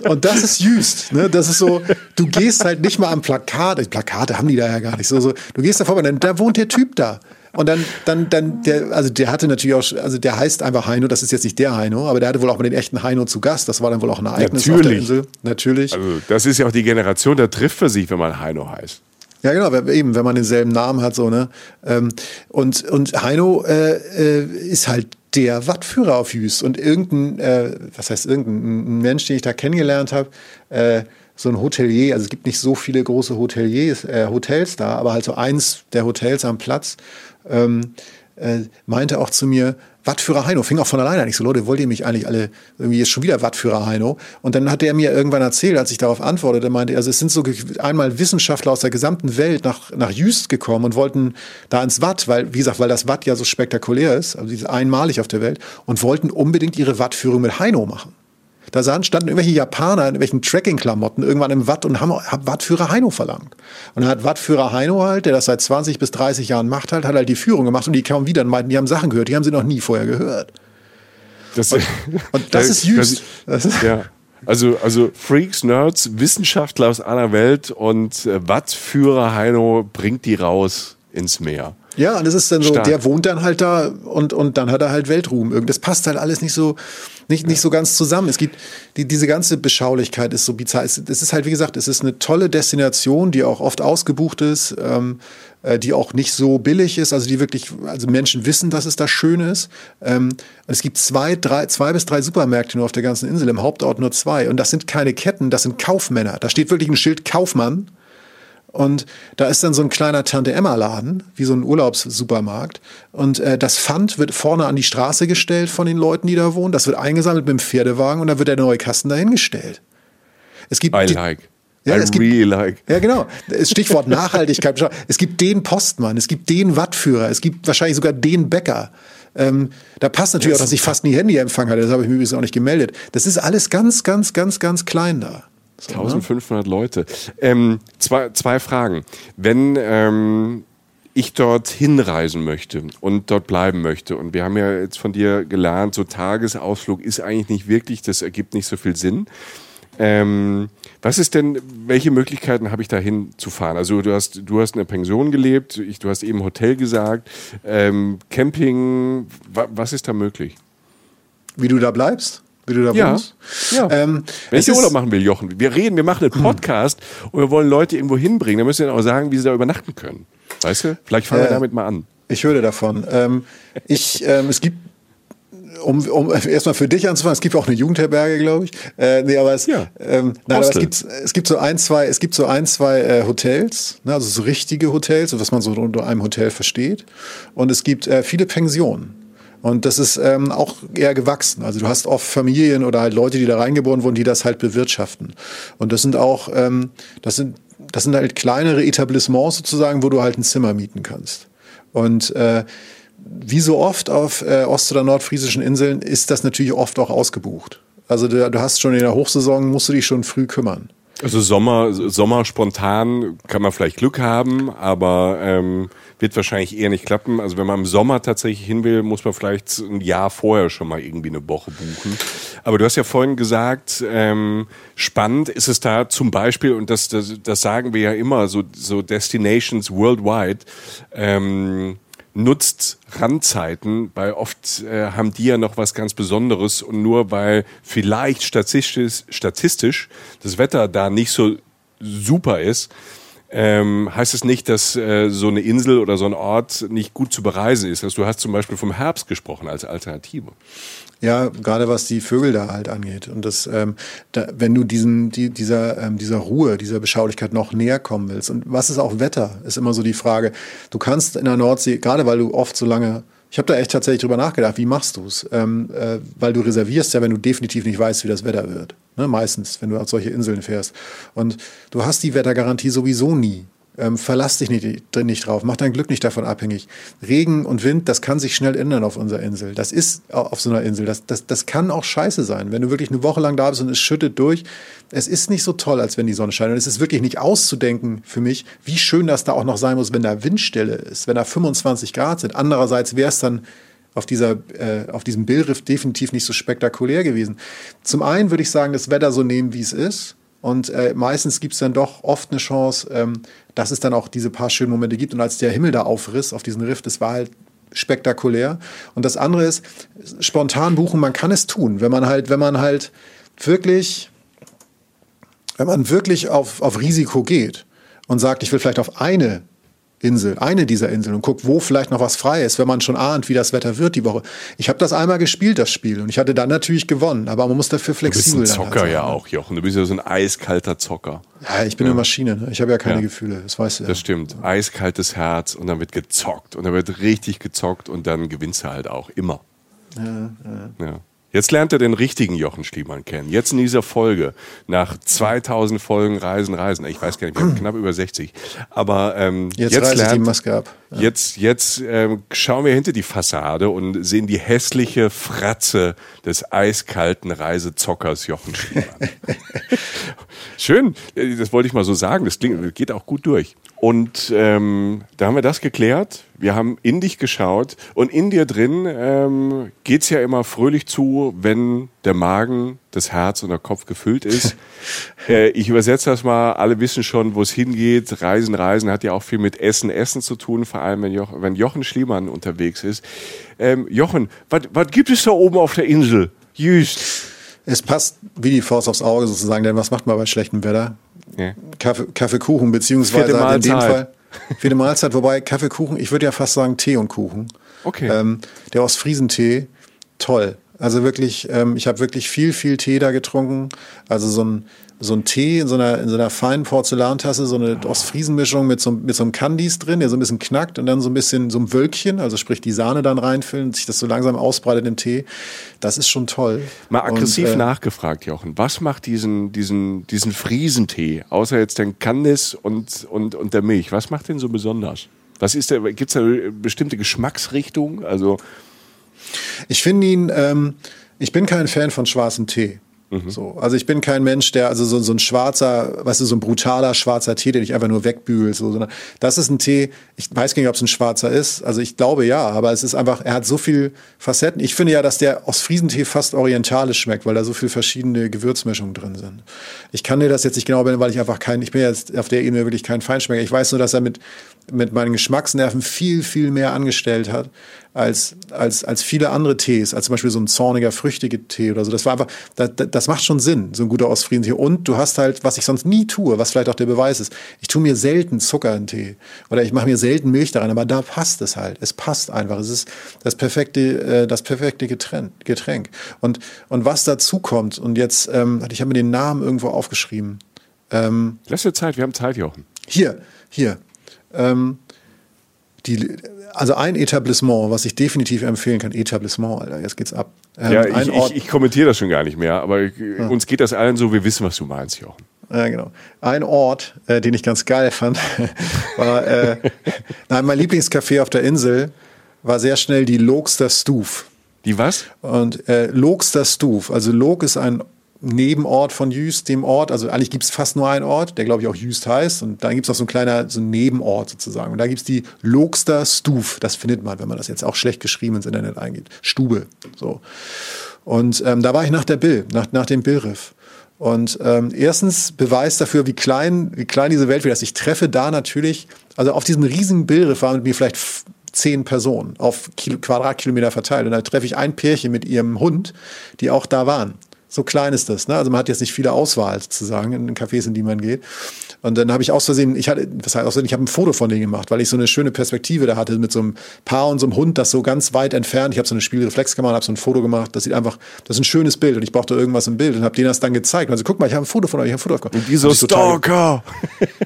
So. Und das ist Jüst, ne? Das ist so, du gehst halt nicht mal am Plakat, Plakate haben die da ja gar nicht so, so du gehst da vorbei, da wohnt der Typ da. Und dann, dann, dann, der, also der hatte natürlich auch, also der heißt einfach Heino, das ist jetzt nicht der Heino, aber der hatte wohl auch mal den echten Heino zu Gast. Das war dann wohl auch ein Ereignis Natürlich. auf der Insel. Natürlich. Also das ist ja auch die Generation, da trifft man sich, wenn man Heino heißt. Ja, genau, eben, wenn man denselben Namen hat, so, ne? Ähm, und, und Heino äh, äh, ist halt der Wattführer auf Jüst. Und irgendein, äh, was heißt irgendein ein Mensch, den ich da kennengelernt habe, äh, so ein Hotelier, also es gibt nicht so viele große Hoteliers, äh, Hotels da, aber halt so eins der Hotels am Platz, ähm, äh, meinte auch zu mir, Wattführer Heino, fing auch von alleine an. Ich so, Leute, wollt ihr mich eigentlich alle, irgendwie ist schon wieder Wattführer Heino? Und dann hat er mir irgendwann erzählt, als ich darauf antwortete, meinte also es sind so einmal Wissenschaftler aus der gesamten Welt nach, nach Jüst gekommen und wollten da ins Watt, weil, wie gesagt, weil das Watt ja so spektakulär ist, also einmalig auf der Welt, und wollten unbedingt ihre Wattführung mit Heino machen. Da standen irgendwelche Japaner in irgendwelchen Trekking-Klamotten irgendwann im Watt und haben, haben Wattführer Heino verlangt. Und dann hat Wattführer Heino halt, der das seit 20 bis 30 Jahren macht, halt, hat halt die Führung gemacht und die kamen wieder und meinten, die haben Sachen gehört, die haben sie noch nie vorher gehört. Das, Und das ist Jüst. Das ist- ja. Also, also Freaks, Nerds, Wissenschaftler aus aller Welt und äh, Wattführer Heino bringt die raus ins Meer. Ja, und das ist dann so, Stark. der wohnt dann halt da und, und dann hat er halt Weltruhm. Irgend- Das passt halt alles nicht so, nicht, nicht so ganz zusammen. Es gibt, die, diese ganze Beschaulichkeit ist so bizarr. Es, es ist halt, wie gesagt, es ist eine tolle Destination, die auch oft ausgebucht ist, ähm, äh, die auch nicht so billig ist, also die wirklich, also Menschen wissen, dass es da schön ist. Ähm, es gibt zwei, drei, zwei bis drei Supermärkte nur auf der ganzen Insel, im Hauptort nur zwei. Und das sind keine Ketten, das sind Kaufmänner. Da steht wirklich ein Schild Kaufmann. Und da ist dann so ein kleiner Tante-Emma-Laden, wie so ein Urlaubssupermarkt. Und äh, das Pfand wird vorne an die Straße gestellt von den Leuten, die da wohnen. Das wird eingesammelt mit dem Pferdewagen und dann wird der neue Kasten dahingestellt. Es gibt I like. Ja, I es gibt- really like. ja, genau. Stichwort Nachhaltigkeit. Es gibt den Postmann, es gibt den Wattführer, es gibt wahrscheinlich sogar den Bäcker. Ähm, da passt natürlich auch, dass ich fast nie Handyempfang hatte. Das habe ich mir übrigens auch nicht gemeldet. Das ist alles ganz, ganz, ganz, ganz klein da. So, ne? 1500 Leute. Ähm, zwei, zwei Fragen. Wenn ähm, ich dort hinreisen möchte und dort bleiben möchte, und wir haben ja jetzt von dir gelernt, so Tagesausflug ist eigentlich nicht wirklich, das ergibt nicht so viel Sinn. Ähm, was ist denn, welche Möglichkeiten habe ich dahin zu fahren? Also du hast, du hast in einer Pension gelebt, ich, du hast eben Hotel gesagt, ähm, Camping, wa, was ist da möglich? Wie du da bleibst? Wie du da Ja. wohnst? Ja. Ähm, Wenn ich Urlaub machen will, Jochen, wir reden, wir machen einen Podcast und wir wollen Leute irgendwo hinbringen, dann müssen wir dann auch sagen, wie sie da übernachten können. Weißt du? Vielleicht fangen wir Ja. damit mal an. Ich höre davon. Ähm, ich, ähm, es gibt, um, um erstmal für dich anzufangen, es gibt auch eine Jugendherberge, glaube ich. Äh, nee, aber es, Ja. ähm, nein, aber es gibt, es gibt so ein, zwei, es gibt so ein, zwei äh, Hotels, ne, also so richtige Hotels, was man so unter einem Hotel versteht. Und es gibt äh, viele Pensionen. Und das ist ähm, auch eher gewachsen. Also du hast oft Familien oder halt Leute, die da reingeboren wurden, die das halt bewirtschaften. Und das sind auch, ähm, das sind, das sind halt kleinere Etablissements sozusagen, wo du halt ein Zimmer mieten kannst. Und äh, wie so oft auf äh, ost- oder nordfriesischen Inseln ist das natürlich oft auch ausgebucht. Also du, du hast schon in der Hochsaison, musst du dich schon früh kümmern. Also Sommer, Sommer spontan kann man vielleicht Glück haben, aber ähm, wird wahrscheinlich eher nicht klappen. Also wenn man im Sommer tatsächlich hin will, muss man vielleicht ein Jahr vorher schon mal irgendwie eine Woche buchen. Aber du hast ja vorhin gesagt, ähm, spannend ist es da zum Beispiel, und das, das, das sagen wir ja immer, so, so Destinations worldwide, ähm, nutzt Randzeiten, weil oft äh, haben die ja noch was ganz Besonderes und nur weil vielleicht statistisch, statistisch das Wetter da nicht so super ist, ähm, heißt es nicht, dass äh, so eine Insel oder so ein Ort nicht gut zu bereisen ist. Also du hast zum Beispiel vom Herbst gesprochen als Alternative. Ja, gerade was die Vögel da halt angeht. Und das, ähm, da, wenn du diesen, die, dieser, ähm, dieser Ruhe, dieser Beschaulichkeit noch näher kommen willst. Und was ist auch Wetter, ist immer so die Frage. Du kannst in der Nordsee, gerade weil du oft so lange ich habe da echt tatsächlich drüber nachgedacht, wie machst du es? Ähm, äh, weil du reservierst ja, wenn du definitiv nicht weißt, wie das Wetter wird. Ne? Meistens, wenn du auf solche Inseln fährst. Und du hast die Wettergarantie sowieso nie. Ähm, verlass dich nicht, nicht drauf, mach dein Glück nicht davon abhängig. Regen und Wind, das kann sich schnell ändern auf unserer Insel. Das ist auf so einer Insel. Das, das, das kann auch scheiße sein. Wenn du wirklich eine Woche lang da bist und es schüttet durch, es ist nicht so toll, als wenn die Sonne scheint. Und es ist wirklich nicht auszudenken für mich, wie schön das da auch noch sein muss, wenn da Windstille ist, wenn da 25 Grad sind. Andererseits wäre es dann auf, dieser, äh, auf diesem Billriff definitiv nicht so spektakulär gewesen. Zum einen würde ich sagen, das Wetter so nehmen, wie es ist. Und äh, meistens gibt es dann doch oft eine Chance, ähm, dass es dann auch diese paar schönen Momente gibt. Und als der Himmel da aufriss auf diesen Riff, das war halt spektakulär. Und das andere ist, spontan buchen, man kann es tun, wenn man halt, wenn man halt wirklich, wenn man wirklich auf, auf Risiko geht und sagt, ich will vielleicht auf eine Insel, eine dieser Inseln und guckt, wo vielleicht noch was frei ist, wenn man schon ahnt, wie das Wetter wird die Woche. Ich habe das einmal gespielt, das Spiel, und ich hatte dann natürlich gewonnen, aber man muss dafür flexibel sein. Du bist ein Zocker halt ja auch, Jochen. Du bist ja so ein eiskalter Zocker. Ja, ich bin ja. eine Maschine. Ne? Ich habe ja keine ja. Gefühle, das weißt du ja. Das stimmt. Eiskaltes Herz und dann wird gezockt und dann wird richtig gezockt und dann gewinnst du halt auch immer. ja. ja. ja. Jetzt lernt er den richtigen Jochen Schliemann kennen. Jetzt in dieser Folge, nach 2000 Folgen Reisen, Reisen. Ich weiß gar nicht, wir haben knapp über 60. Aber ähm, jetzt, jetzt lernt, die Maske ab. Ja. Jetzt, jetzt ähm, schauen wir hinter die Fassade und sehen die hässliche Fratze des eiskalten Reisezockers Jochen Schliemann. Schön, das wollte ich mal so sagen. Das klingt, geht auch gut durch. Und ähm, da haben wir das geklärt. Wir haben in dich geschaut und in dir drin ähm, geht ja immer fröhlich zu, wenn der Magen, das Herz und der Kopf gefüllt ist. äh, ich übersetze das mal, alle wissen schon, wo es hingeht. Reisen, Reisen hat ja auch viel mit Essen, Essen zu tun, vor allem wenn, Jochen, wenn Jochen Schliemann unterwegs ist. Ähm, Jochen, was gibt es da oben auf der Insel? Jüst. Es passt wie die Faust aufs Auge sozusagen, denn was macht man bei schlechtem Wetter? Ja. Kaffee, Kaffeekuchen, beziehungsweise in dem Fall vierte Mahlzeit, wobei Kaffeekuchen, ich würde ja fast sagen Tee und Kuchen. Okay. Ähm, der Ostfriesentee, toll. Also wirklich, ähm, ich habe wirklich viel, viel Tee da getrunken. Also so ein, so ein Tee in so einer, in so einer feinen Porzellantasse, so eine Ostfriesenmischung mit so, mit so einem Candies drin, der so ein bisschen knackt und dann so ein bisschen so ein Wölkchen, also sprich die Sahne dann reinfüllen und sich das so langsam ausbreitet im Tee. Das ist schon toll. Mal aggressiv und, äh, nachgefragt, Jochen. Was macht diesen, diesen, diesen Friesentee, außer jetzt den Candice und, und, und der Milch? Was macht den so besonders? Was ist der, gibt's da eine bestimmte Geschmacksrichtung? Also, ich finde ihn, ähm, ich bin kein Fan von schwarzem Tee. Mhm. So, also ich bin kein Mensch, der also so, so ein schwarzer, weißt du, so ein brutaler schwarzer Tee, den ich einfach nur wegbügel, so, sondern das ist ein Tee. Ich weiß gar nicht, ob es ein schwarzer ist. Also ich glaube ja, aber es ist einfach, er hat so viel Facetten. Ich finde ja, dass der Ostfriesentee fast orientalisch schmeckt, weil da so viele verschiedene Gewürzmischungen drin sind. Ich kann dir das jetzt nicht genau benennen, weil ich einfach kein, ich bin jetzt auf der Ebene wirklich kein Feinschmecker. Ich weiß nur, dass er mit mit meinen Geschmacksnerven viel, viel mehr angestellt hat als, als, als viele andere Tees, als zum Beispiel so ein zorniger, früchtiger Tee oder so. Das war einfach, das, das macht schon Sinn, so ein guter Ostfriesentee. Und du hast halt, was ich sonst nie tue, was vielleicht auch der Beweis ist, ich tue mir selten Zucker in Tee oder ich mache mir selten Milch da rein, aber da passt es halt. Es passt einfach. Es ist das perfekte, äh, das perfekte Getränk. Und, und was dazu kommt, und jetzt, ähm, ich habe mir den Namen irgendwo aufgeschrieben. Ähm, Lass dir Zeit, wir haben Zeit, Jochen. Hier, hier. Ähm, die, also ein Etablissement, was ich definitiv empfehlen kann, Etablissement, Alter, jetzt geht's ab. Ähm, ja, ich, ich, ich, kommentiere das schon gar nicht mehr, aber ja. uns geht das allen so, wir wissen, was du meinst, Jochen. Ja, genau. Ein Ort, äh, den ich ganz geil fand, war, äh, nein, mein Lieblingscafé auf der Insel war sehr schnell die Lokster Stuf. Die was? Und äh, Lokster Stuf, also Lok ist ein Nebenort von Jüst, dem Ort. Also eigentlich gibt es fast nur einen Ort, der glaube ich auch Jüst heißt. Und dann gibt es noch so ein kleiner so ein Nebenort sozusagen. Und da gibt es die Lokster Stuf. Das findet man, wenn man das jetzt auch schlecht geschrieben ins Internet eingibt. Stube. So. Und ähm, da war ich nach der Bill, nach, nach dem Billriff. Und ähm, erstens Beweis dafür, wie klein, wie klein diese Welt wird. Ich treffe da natürlich, also auf diesem riesigen Billriff waren mit mir vielleicht zehn Personen auf Kilo, Quadratkilometer verteilt. Und da treffe ich ein Pärchen mit ihrem Hund, die auch da waren. So klein ist das. Ne? Also man hat jetzt nicht viele Auswahl sozusagen in den Cafés, in die man geht. Und dann habe ich aus Versehen, ich hatte, was heißt aus Versehen, ich habe ein Foto von denen gemacht, weil ich so eine schöne Perspektive da hatte mit so einem Paar und so einem Hund, das so ganz weit entfernt. Ich habe so eine Spielreflexkamera und habe so ein Foto gemacht. Das sieht einfach, das ist ein schönes Bild und ich brauchte irgendwas im Bild und habe denen das dann gezeigt. Also guck mal, ich habe ein Foto von euch, ich habe ein Foto aufgemacht. Und die so Stalker.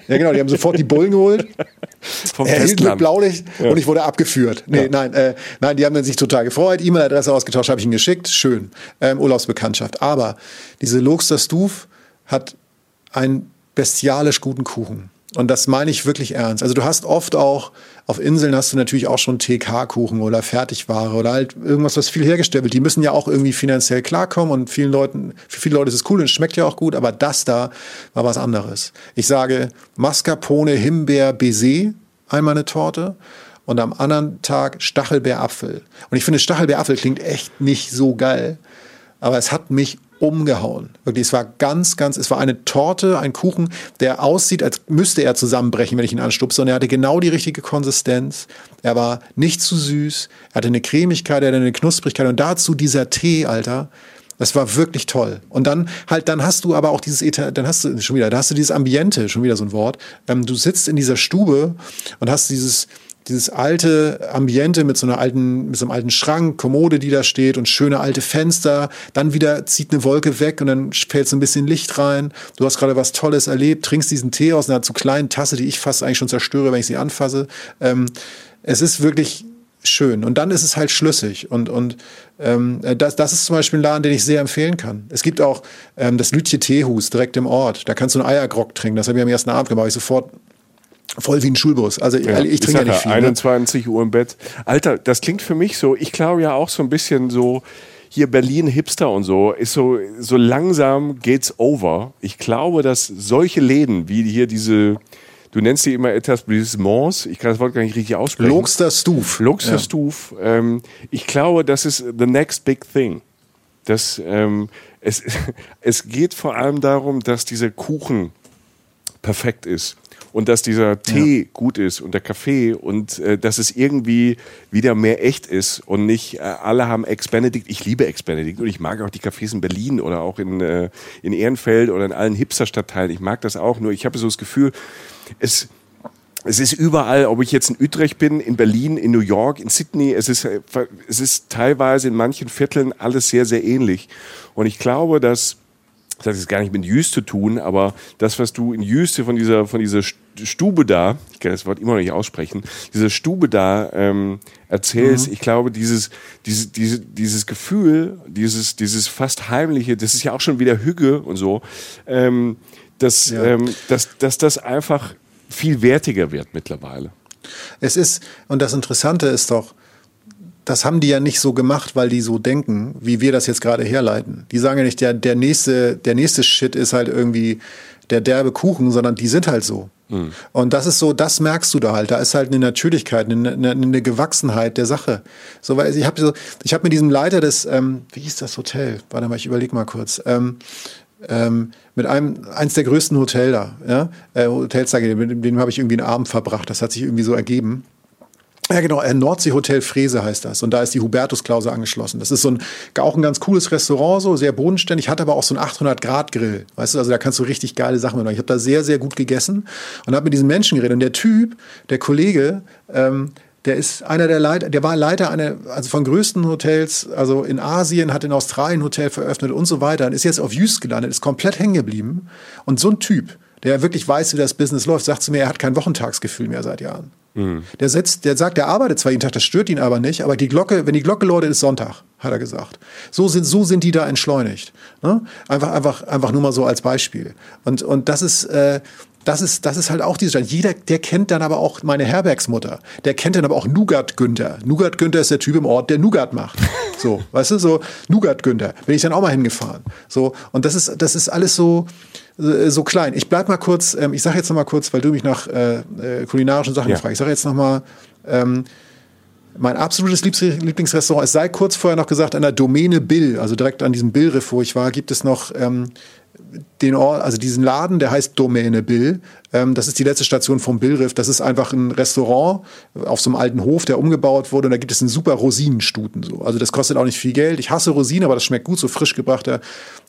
Ja genau, die haben sofort die Bullen geholt. Vom Er hielt mit. Blaulicht und ich wurde abgeführt. Nee, nein, äh, nein, die haben dann sich total gefreut. E-Mail-Adresse ausgetauscht, habe ich ihnen geschickt. Schön. Ähm, Urlaubsbekanntschaft. Aber diese Luxor Stuf hat einen bestialisch guten Kuchen. Und das meine ich wirklich ernst. Also du hast oft auch, auf Inseln hast du natürlich auch schon TK-Kuchen oder Fertigware oder halt irgendwas, was viel hergestellt wird. Die müssen ja auch irgendwie finanziell klarkommen und vielen Leuten, für viele Leute ist es cool und schmeckt ja auch gut, aber das da war was anderes. Ich sage Mascarpone, Himbeer, Baiser, einmal eine Torte und am anderen Tag Stachelbeerapfel. Und ich finde, Stachelbeerapfel klingt echt nicht so geil, aber es hat mich umgehauen. Wirklich, es war ganz, ganz, es war eine Torte, ein Kuchen, der aussieht, als müsste er zusammenbrechen, wenn ich ihn anstupse. Und er hatte genau die richtige Konsistenz. Er war nicht zu süß. Er hatte eine Cremigkeit, er hatte eine Knusprigkeit. Und dazu dieser Tee, Alter. Das war wirklich toll. Und dann halt, dann hast du aber auch dieses, dann hast du schon wieder, da hast du dieses Ambiente, schon wieder so ein Wort. Ähm, du sitzt in dieser Stube und hast dieses, dieses alte Ambiente mit so einer alten, mit so einem alten Schrank, Kommode, die da steht und schöne alte Fenster. Dann wieder zieht eine Wolke weg und dann fällt so ein bisschen Licht rein. Du hast gerade was Tolles erlebt, trinkst diesen Tee aus einer zu kleinen Tasse, die ich fast eigentlich schon zerstöre, wenn ich sie anfasse. Ähm, es ist wirklich schön. Und dann ist es halt schlüssig. Und, und ähm, das, das ist zum Beispiel ein Laden, den ich sehr empfehlen kann. Es gibt auch ähm, das Lütje Teehus direkt im Ort. Da kannst du einen Eiergrog trinken. Das habe ich am ersten Abend gemacht. Ich sofort voll wie ein Schulbus. Also ich, ich trinke ja nicht viel. Ne? 21 Uhr im Bett. Alter, das klingt für mich so, ich glaube ja auch so ein bisschen so, hier Berlin Hipster und so, ist so, so langsam geht's over. Ich glaube, dass solche Läden wie hier diese, du nennst die immer Etablissements, ich kann das Wort gar nicht richtig aussprechen. Logster Stuf. Luxor Stuf. Ähm, ich glaube, das ist the next big thing. Das, ähm, es, es geht vor allem darum, dass dieser Kuchen perfekt ist und dass dieser Tee gut ist und der Kaffee und äh, dass es irgendwie wieder mehr echt ist und nicht äh, alle haben Ex-Benedict. Ich liebe Ex-Benedict und ich mag auch die Cafés in Berlin oder auch in, äh, in Ehrenfeld oder in allen Hipster-Stadtteilen. Ich mag das auch, nur ich habe so das Gefühl, es, es ist überall, ob ich jetzt in Utrecht bin, in Berlin, in New York, in Sydney, es ist, äh, es ist teilweise in manchen Vierteln alles sehr, sehr ähnlich. Und ich glaube, dass, das hat jetzt gar nicht mit Jüst zu tun, aber das, was du in Jüste von dieser, von dieser St- Stube da, ich kann das Wort immer noch nicht aussprechen, diese Stube da ähm, erzählst, ich glaube, dieses, diese, diese, dieses Gefühl, dieses, dieses fast heimliche, das ist ja auch schon wieder Hüge und so, ähm, dass, Ja. ähm, dass, dass das einfach viel wertiger wird mittlerweile. Es ist, und das Interessante ist doch, das haben die ja nicht so gemacht, weil die so denken, wie wir das jetzt gerade herleiten. Die sagen ja nicht, der, der, nächste, der nächste Shit ist halt irgendwie der derbe Kuchen, sondern die sind halt so. Und das ist so, das merkst du da halt. Da ist halt eine Natürlichkeit, eine, eine, eine Gewachsenheit der Sache. So, weil ich habe so, ich habe mit diesem Leiter des, ähm, wie hieß das Hotel? Warte mal, ich überlege mal kurz. Ähm, ähm, mit einem, eins der größten Hotel da, ja, äh, Hotels, sage ich, mit dem, dem habe ich irgendwie einen Abend verbracht. Das hat sich irgendwie so ergeben. Ja, genau, äh, Nordsee Hotel Frese heißt das. Und da ist die Hubertusklause angeschlossen. Das ist so ein, auch ein ganz cooles Restaurant, so sehr bodenständig, hat aber auch so einen 800-Grad-Grill. Weißt du, also da kannst du richtig geile Sachen mitmachen. Ich habe da sehr, sehr gut gegessen und habe mit diesen Menschen geredet. Und der Typ, der Kollege, ähm, der ist einer der Leiter, der war Leiter einer, also von größten Hotels, also in Asien, hat in Australien Hotel veröffnet und so weiter und ist jetzt auf Jüst gelandet, ist komplett hängen geblieben. Und so ein Typ, der wirklich weiß, wie das Business läuft, sagt zu mir, er hat kein Wochentagsgefühl mehr seit Jahren. Der sitzt, der sagt, der arbeitet zwar jeden Tag, das stört ihn aber nicht, aber die Glocke, wenn die Glocke läutet, ist Sonntag, hat er gesagt. So sind, so sind die da entschleunigt. Ne? Einfach, einfach, einfach nur mal so als Beispiel. Und, und das ist, äh, das ist, das ist halt auch dieser, jeder, der kennt dann aber auch meine Herbergsmutter. Der kennt dann aber auch Nougat Günther. Nougat Günther ist der Typ im Ort, der Nougat macht. So, weißt du, so Nougat Günther. Bin ich dann auch mal hingefahren. So, und das ist, das ist alles so, so klein. Ich bleib mal kurz, ähm, ich sage jetzt noch mal kurz, weil du mich nach äh, äh, kulinarischen Sachen Ja. fragst. Ich sage jetzt noch mal, ähm, mein absolutes Lieblingsrestaurant, es sei kurz vorher noch gesagt, an der Domäne Bill, also direkt an diesem Billriff, wo ich war, gibt es noch ähm, den Ort, also diesen Laden, der heißt Domäne Bill. Ähm, das ist die letzte Station vom Billriff. Das ist einfach ein Restaurant auf so einem alten Hof, der umgebaut wurde. Und da gibt es einen super Rosinenstuten. So. Also das kostet auch nicht viel Geld. Ich hasse Rosinen, aber das schmeckt gut. So frisch gebrachter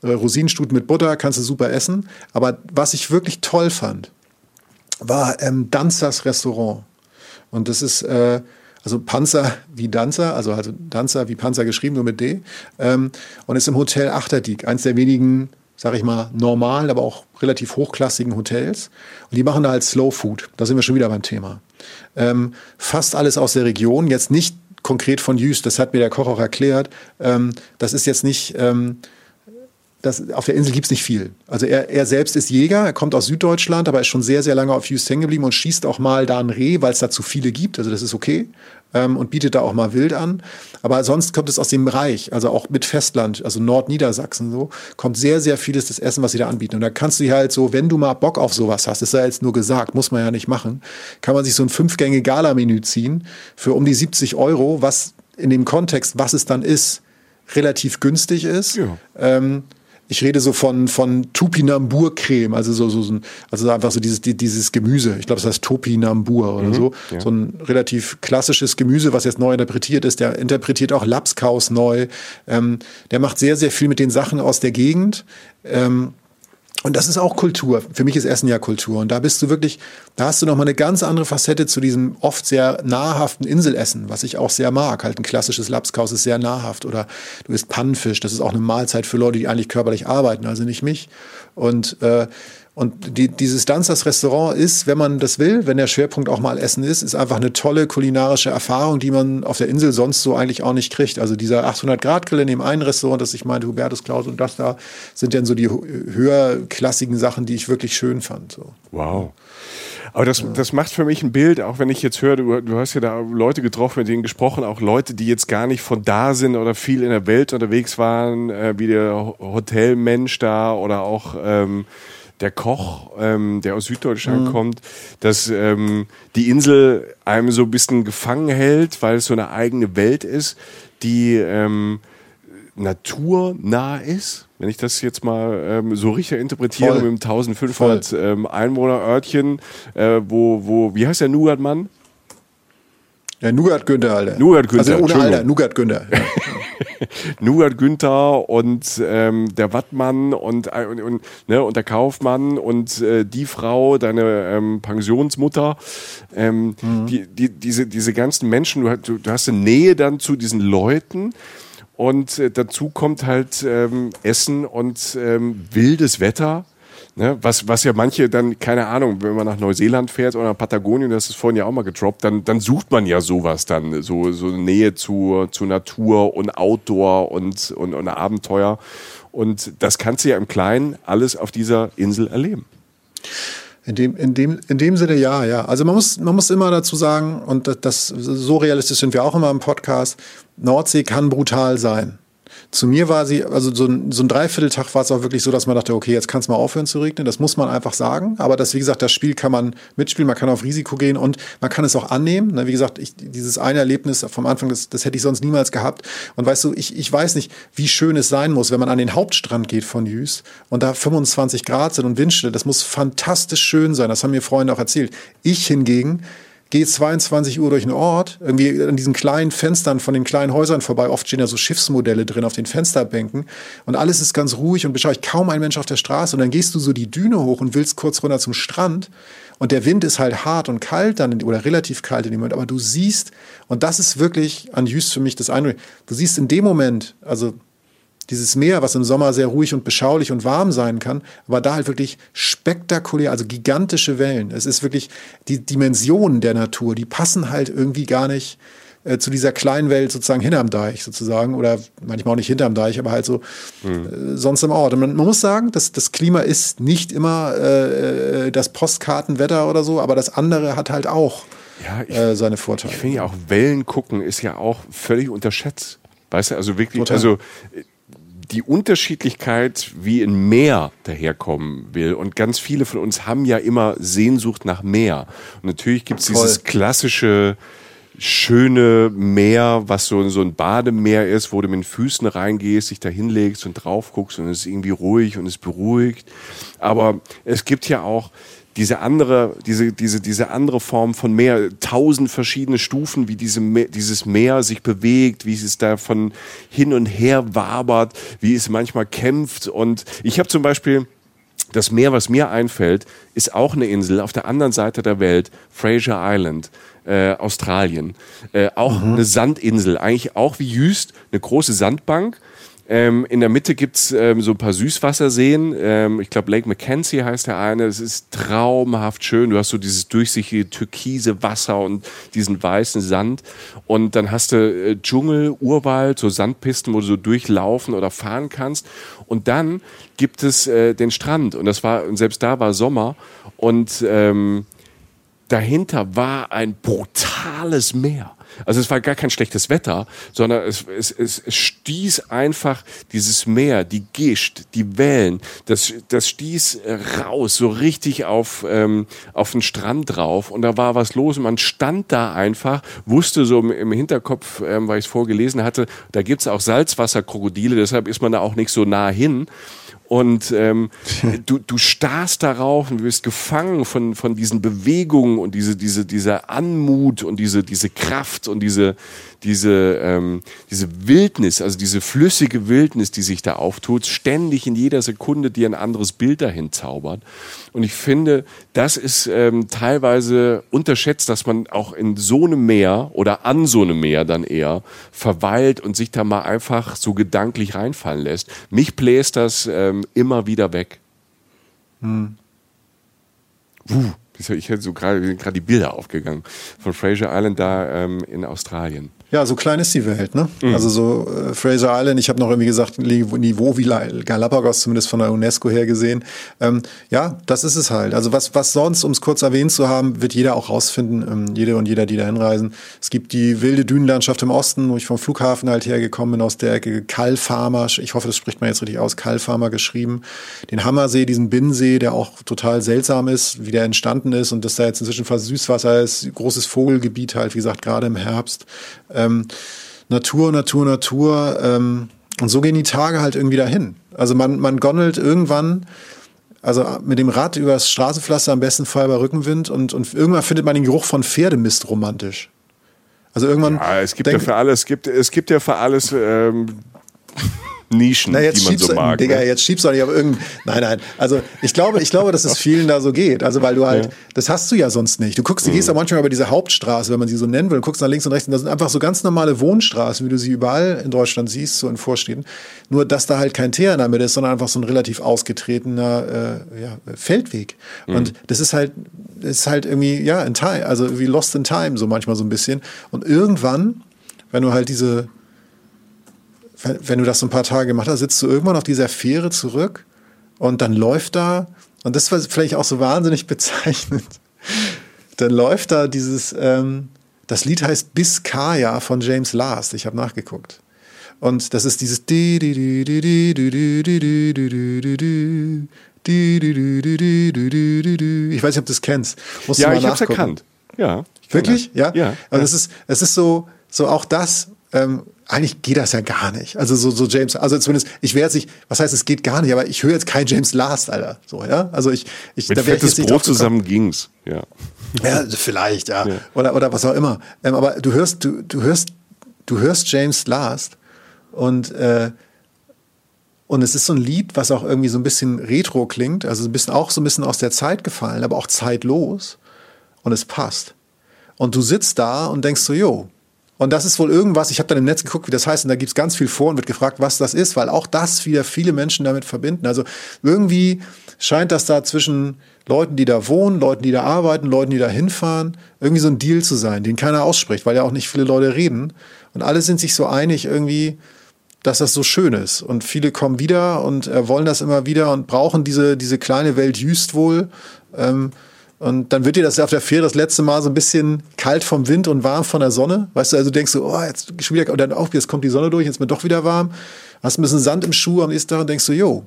äh, Rosinenstuten mit Butter kannst du super essen. Aber was ich wirklich toll fand, war ähm, Danzers Restaurant. Und das ist äh, also Panzer wie Danzer, also, also Danzer wie Panzer geschrieben, nur mit D. Ähm, und ist im Hotel Achterdieck, eins der wenigen sage ich mal, normalen, aber auch relativ hochklassigen Hotels. Und die machen da halt Slow Food. Da sind wir schon wieder beim Thema. Ähm, fast alles aus der Region, jetzt nicht konkret von Jüst, das hat mir der Koch auch erklärt. Ähm, das ist jetzt nicht, ähm, das, auf der Insel gibt es nicht viel. Also er, er selbst ist Jäger, er kommt aus Süddeutschland, aber ist schon sehr, sehr lange auf Jüst hängen geblieben und schießt auch mal da ein Reh, weil es da zu viele gibt. Also das ist okay ähm, und bietet da auch mal Wild an. Aber sonst kommt es aus dem Reich, also auch mit Festland, also Nordniedersachsen so, kommt sehr, sehr vieles des Essen, was sie da anbieten. Und da kannst du halt so, wenn du mal Bock auf sowas hast, das sei jetzt nur gesagt, muss man ja nicht machen, kann man sich so ein Fünf-Gänge-Gala-Menü ziehen für um die 70 Euro, was in dem Kontext, was es dann ist, relativ günstig ist. Ja. Ähm, ich rede so von, von Tupinambur-Creme, also so, so, also einfach so dieses, dieses Gemüse. Ich glaube, das heißt Topinambur oder mhm, so. Ja. So ein relativ klassisches Gemüse, was jetzt neu interpretiert ist. Der interpretiert auch Lapskaus neu. Ähm, der macht sehr, sehr viel mit den Sachen aus der Gegend. Ähm, und das ist auch Kultur. Für mich ist Essen ja Kultur. Und da bist du wirklich, da hast du nochmal eine ganz andere Facette zu diesem oft sehr nahrhaften Inselessen, was ich auch sehr mag. Halt ein klassisches Lapskaus ist sehr nahrhaft. Oder du isst Pannenfisch. Das ist auch eine Mahlzeit für Leute, die eigentlich körperlich arbeiten, also nicht mich. Und äh, und die, dieses Danzers Restaurant ist, wenn man das will, wenn der Schwerpunkt auch mal Essen ist, ist einfach eine tolle kulinarische Erfahrung, die man auf der Insel sonst so eigentlich auch nicht kriegt. Also dieser 800-Grad-Grill in dem einen Restaurant, das ich meinte, Hubertus Klaus und das da, sind dann so die höherklassigen Sachen, die ich wirklich schön fand. So. Wow. Aber das, das macht für mich ein Bild, auch wenn ich jetzt höre, du, du hast ja da Leute getroffen, mit denen gesprochen, auch Leute, die jetzt gar nicht von da sind oder viel in der Welt unterwegs waren, äh, wie der Hotelmensch da oder auch ähm, der Koch, ähm, der aus Süddeutschland mhm. kommt, dass ähm, die Insel einem so ein bisschen gefangen hält, weil es so eine eigene Welt ist, die ähm, naturnah ist, wenn ich das jetzt mal ähm, so richtig interpretiere, Voll. mit einem 1500 ähm, Einwohnerörtchen, äh, wo, wo, wie heißt der Nougat-Mann? Ja, Nougat Günther, Alter. Nougat Günther. Also ohne Alter, Nougat Günther. Ja. Nougat Günther und ähm, der Wattmann und, äh, und, und, ne, und der Kaufmann und äh, die Frau, deine ähm, Pensionsmutter, ähm, mhm. die, die, diese, diese ganzen Menschen, du, du, du hast eine Nähe dann zu diesen Leuten. Und äh, dazu kommt halt ähm, Essen und ähm, wildes Wetter. Ne, was, was ja manche dann, keine Ahnung, wenn man nach Neuseeland fährt oder nach Patagonien, das ist vorhin ja auch mal gedroppt, dann, dann sucht man ja sowas dann, so, so Nähe zu, zu Natur und Outdoor und, und, und Abenteuer. Und das kannst du ja im Kleinen alles auf dieser Insel erleben. In dem, in dem, in dem Sinne ja, ja. Also man muss, man muss immer dazu sagen, und das, so realistisch sind wir auch immer im Podcast, Nordsee kann brutal sein zu mir war sie, also so ein, so ein Dreivierteltag war es auch wirklich so, dass man dachte, okay, jetzt kann es mal aufhören zu regnen. Das muss man einfach sagen. Aber das, wie gesagt, das Spiel kann man mitspielen, man kann auf Risiko gehen und man kann es auch annehmen. Ne, wie gesagt, ich, dieses eine Erlebnis vom Anfang, das, das hätte ich sonst niemals gehabt. Und weißt du, ich, ich weiß nicht, wie schön es sein muss, wenn man an den Hauptstrand geht von Jüs und da 25 Grad sind und Windstille. Das muss fantastisch schön sein. Das haben mir Freunde auch erzählt. Ich hingegen, gehe 22 Uhr durch den Ort, irgendwie an diesen kleinen Fenstern von den kleinen Häusern vorbei. Oft stehen ja so Schiffsmodelle drin auf den Fensterbänken und alles ist ganz ruhig und beschaulich. Kaum ein Mensch auf der Straße. Und dann gehst du so die Düne hoch und willst kurz runter zum Strand. Und der Wind ist halt hart und kalt dann, oder relativ kalt in dem Moment. Aber du siehst, und das ist wirklich an Jüst für mich das Eindruck, du siehst in dem Moment, also dieses Meer, was im Sommer sehr ruhig und beschaulich und warm sein kann, aber da halt wirklich spektakulär, also gigantische Wellen. Es ist wirklich die Dimensionen der Natur, die passen halt irgendwie gar nicht äh, zu dieser kleinen Welt sozusagen hinterm Deich sozusagen oder manchmal auch nicht hinterm Deich, aber halt so mhm. äh, sonst im Ort. Und man, man, muss sagen, dass das Klima ist nicht immer äh, äh, das Postkartenwetter oder so, aber das andere hat halt auch ja, ich, äh, seine Vorteile. Ich finde ja auch Wellen gucken ist ja auch völlig unterschätzt. Weißt du, also wirklich, Total. also die Unterschiedlichkeit, wie ein Meer daherkommen will. Und ganz viele von uns haben ja immer Sehnsucht nach Meer. Und natürlich gibt es dieses klassische schöne Meer, was so, so ein Bademeer ist, wo du mit den Füßen reingehst, dich da hinlegst und drauf guckst und es ist irgendwie ruhig und es beruhigt. Aber es gibt ja auch diese andere, diese, diese, diese andere Form von Meer, tausend verschiedene Stufen, wie diese, dieses Meer sich bewegt, wie es da von hin und her wabert, wie es manchmal kämpft. Und ich habe zum Beispiel das Meer, was mir einfällt, ist auch eine Insel auf der anderen Seite der Welt, Fraser Island, äh, Australien. Äh, auch mhm. eine Sandinsel, eigentlich auch wie Jüst, eine große Sandbank ähm, in der Mitte gibt's ähm, so ein paar Süßwasserseen. Ähm, ich glaube, Lake Mackenzie heißt der eine. Es ist traumhaft schön. Du hast so dieses durchsichtige türkise Wasser und diesen weißen Sand. Und dann hast du äh, Dschungel, Urwald, so Sandpisten, wo du so durchlaufen oder fahren kannst. Und dann gibt es äh, den Strand. Und das war, und selbst da war Sommer. Und ähm, dahinter war ein brutales Meer. Also es war gar kein schlechtes Wetter, sondern es, es, es stieß einfach dieses Meer, die Gischt, die Wellen, das, das stieß raus, so richtig auf, ähm, auf den Strand drauf und da war was los und man stand da einfach, wusste so im, Hinterkopf, ähm, weil ich es vorgelesen hatte, da gibt's auch Salzwasserkrokodile, deshalb ist man da auch nicht so nah hin. Und ähm, du, du starrst darauf und wirst gefangen von, von diesen Bewegungen und diese, diese, diese Anmut und diese, diese Kraft und diese, diese, ähm, diese Wildnis, also diese flüssige Wildnis, die sich da auftut, ständig in jeder Sekunde, die ein anderes Bild dahin zaubert. Und ich finde, das ist ähm, teilweise unterschätzt, dass man auch in so einem Meer oder an so einem Meer dann eher verweilt und sich da mal einfach so gedanklich reinfallen lässt. Mich bläst das ähm, immer wieder weg. Hm. Uh, ich hätte so gerade die Bilder aufgegangen von Fraser Island da ähm, in Australien. Ja, so klein ist die Welt, ne? Mhm. Also so äh, Fraser Island, ich habe noch irgendwie gesagt, Niveau wie Galapagos, zumindest von der UNESCO her gesehen. Ähm, ja, das ist es halt. Also was, was sonst, um es kurz erwähnt zu haben, wird jeder auch rausfinden, ähm, jede und jeder, die da hinreisen. Es gibt die wilde Dünenlandschaft im Osten, wo ich vom Flughafen halt hergekommen bin, aus der Ecke Kalfarmer, ich hoffe, das spricht man jetzt richtig aus, Kalfarmer geschrieben. Den Hammersee, diesen Binnensee, der auch total seltsam ist, wie der entstanden ist und dass da jetzt inzwischen fast Süßwasser ist, großes Vogelgebiet halt, wie gesagt, gerade im Herbst. Ähm, Natur, Natur, Natur. Ähm, und so gehen die Tage halt irgendwie dahin. Also man, man gondelt irgendwann, also mit dem Rad übers Straßenpflaster am besten Fall bei Rückenwind und, und irgendwann findet man den Geruch von Pferdemist romantisch. Also irgendwann. Ja, es gibt ja für alles, es gibt, es gibt ja für alles ähm, Nischen, Na, jetzt die man so mag. Digga, ne? jetzt schiebst du nicht auf irgendein. Nein, nein. Also ich glaube, ich glaube, dass es vielen da so geht. Also weil du halt, ja. das hast du ja sonst nicht. Du guckst, du mhm. gehst ja manchmal über diese Hauptstraße, wenn man sie so nennen will, und guckst nach links und rechts. Und das sind einfach so ganz normale Wohnstraßen, wie du sie überall in Deutschland siehst, so in Vorstädten. Nur, dass da halt kein Teer in der Mitte ist, sondern einfach so ein relativ ausgetretener äh, ja, Feldweg. Mhm. Und das ist halt, ist halt irgendwie, ja, in time, also wie lost in time, so manchmal so ein bisschen. Und irgendwann, wenn du halt diese wenn du das so ein paar Tage gemacht hast, sitzt du irgendwann auf dieser Fähre zurück und dann läuft da, und das war vielleicht auch so wahnsinnig bezeichnend, dann läuft da dieses, ähm, das Lied heißt Biskaya von James Last, ich habe nachgeguckt. Und das ist dieses Ich weiß nicht, ob du das kennst. Musst ja, ich habe es erkannt. Ja. Wirklich? Ja. ja. Also es ist, es ist so, so auch das. Ähm, eigentlich geht das ja gar nicht. Also so, so James, also zumindest, ich wäre jetzt nicht, was heißt, es geht gar nicht, aber ich höre jetzt kein James Last, Alter. So, ja. Also ich, ich Mit da wäre jetzt nicht Brot zusammen ging's, ja. Ja, vielleicht, ja. ja. Oder, oder was auch immer. Ähm, aber du hörst, du, du hörst, du hörst James Last und, äh, und es ist so ein Lied, was auch irgendwie so ein bisschen retro klingt, also ein bisschen auch so ein bisschen aus der Zeit gefallen, aber auch zeitlos. Und es passt. Und du sitzt da und denkst so, jo, und das ist wohl irgendwas, ich habe dann im Netz geguckt, wie das heißt, und da gibt es ganz viel vor und wird gefragt, was das ist, weil auch das wieder viele Menschen damit verbinden. Also irgendwie scheint das da zwischen Leuten, die da wohnen, Leuten, die da arbeiten, Leuten, die da hinfahren, irgendwie so ein Deal zu sein, den keiner ausspricht, weil ja auch nicht viele Leute reden. Und alle sind sich so einig irgendwie, dass das so schön ist. Und viele kommen wieder und äh, wollen das immer wieder und brauchen diese, diese kleine Welt Jüst wohl. Ähm, und dann wird dir das auf der Fähre das letzte Mal so ein bisschen kalt vom Wind und warm von der Sonne. Weißt du, also denkst du, oh, jetzt schon wieder, und dann auch, jetzt kommt die Sonne durch, jetzt ist mir doch wieder warm. Hast ein bisschen Sand im Schuh am nächsten Tag und denkst du, jo,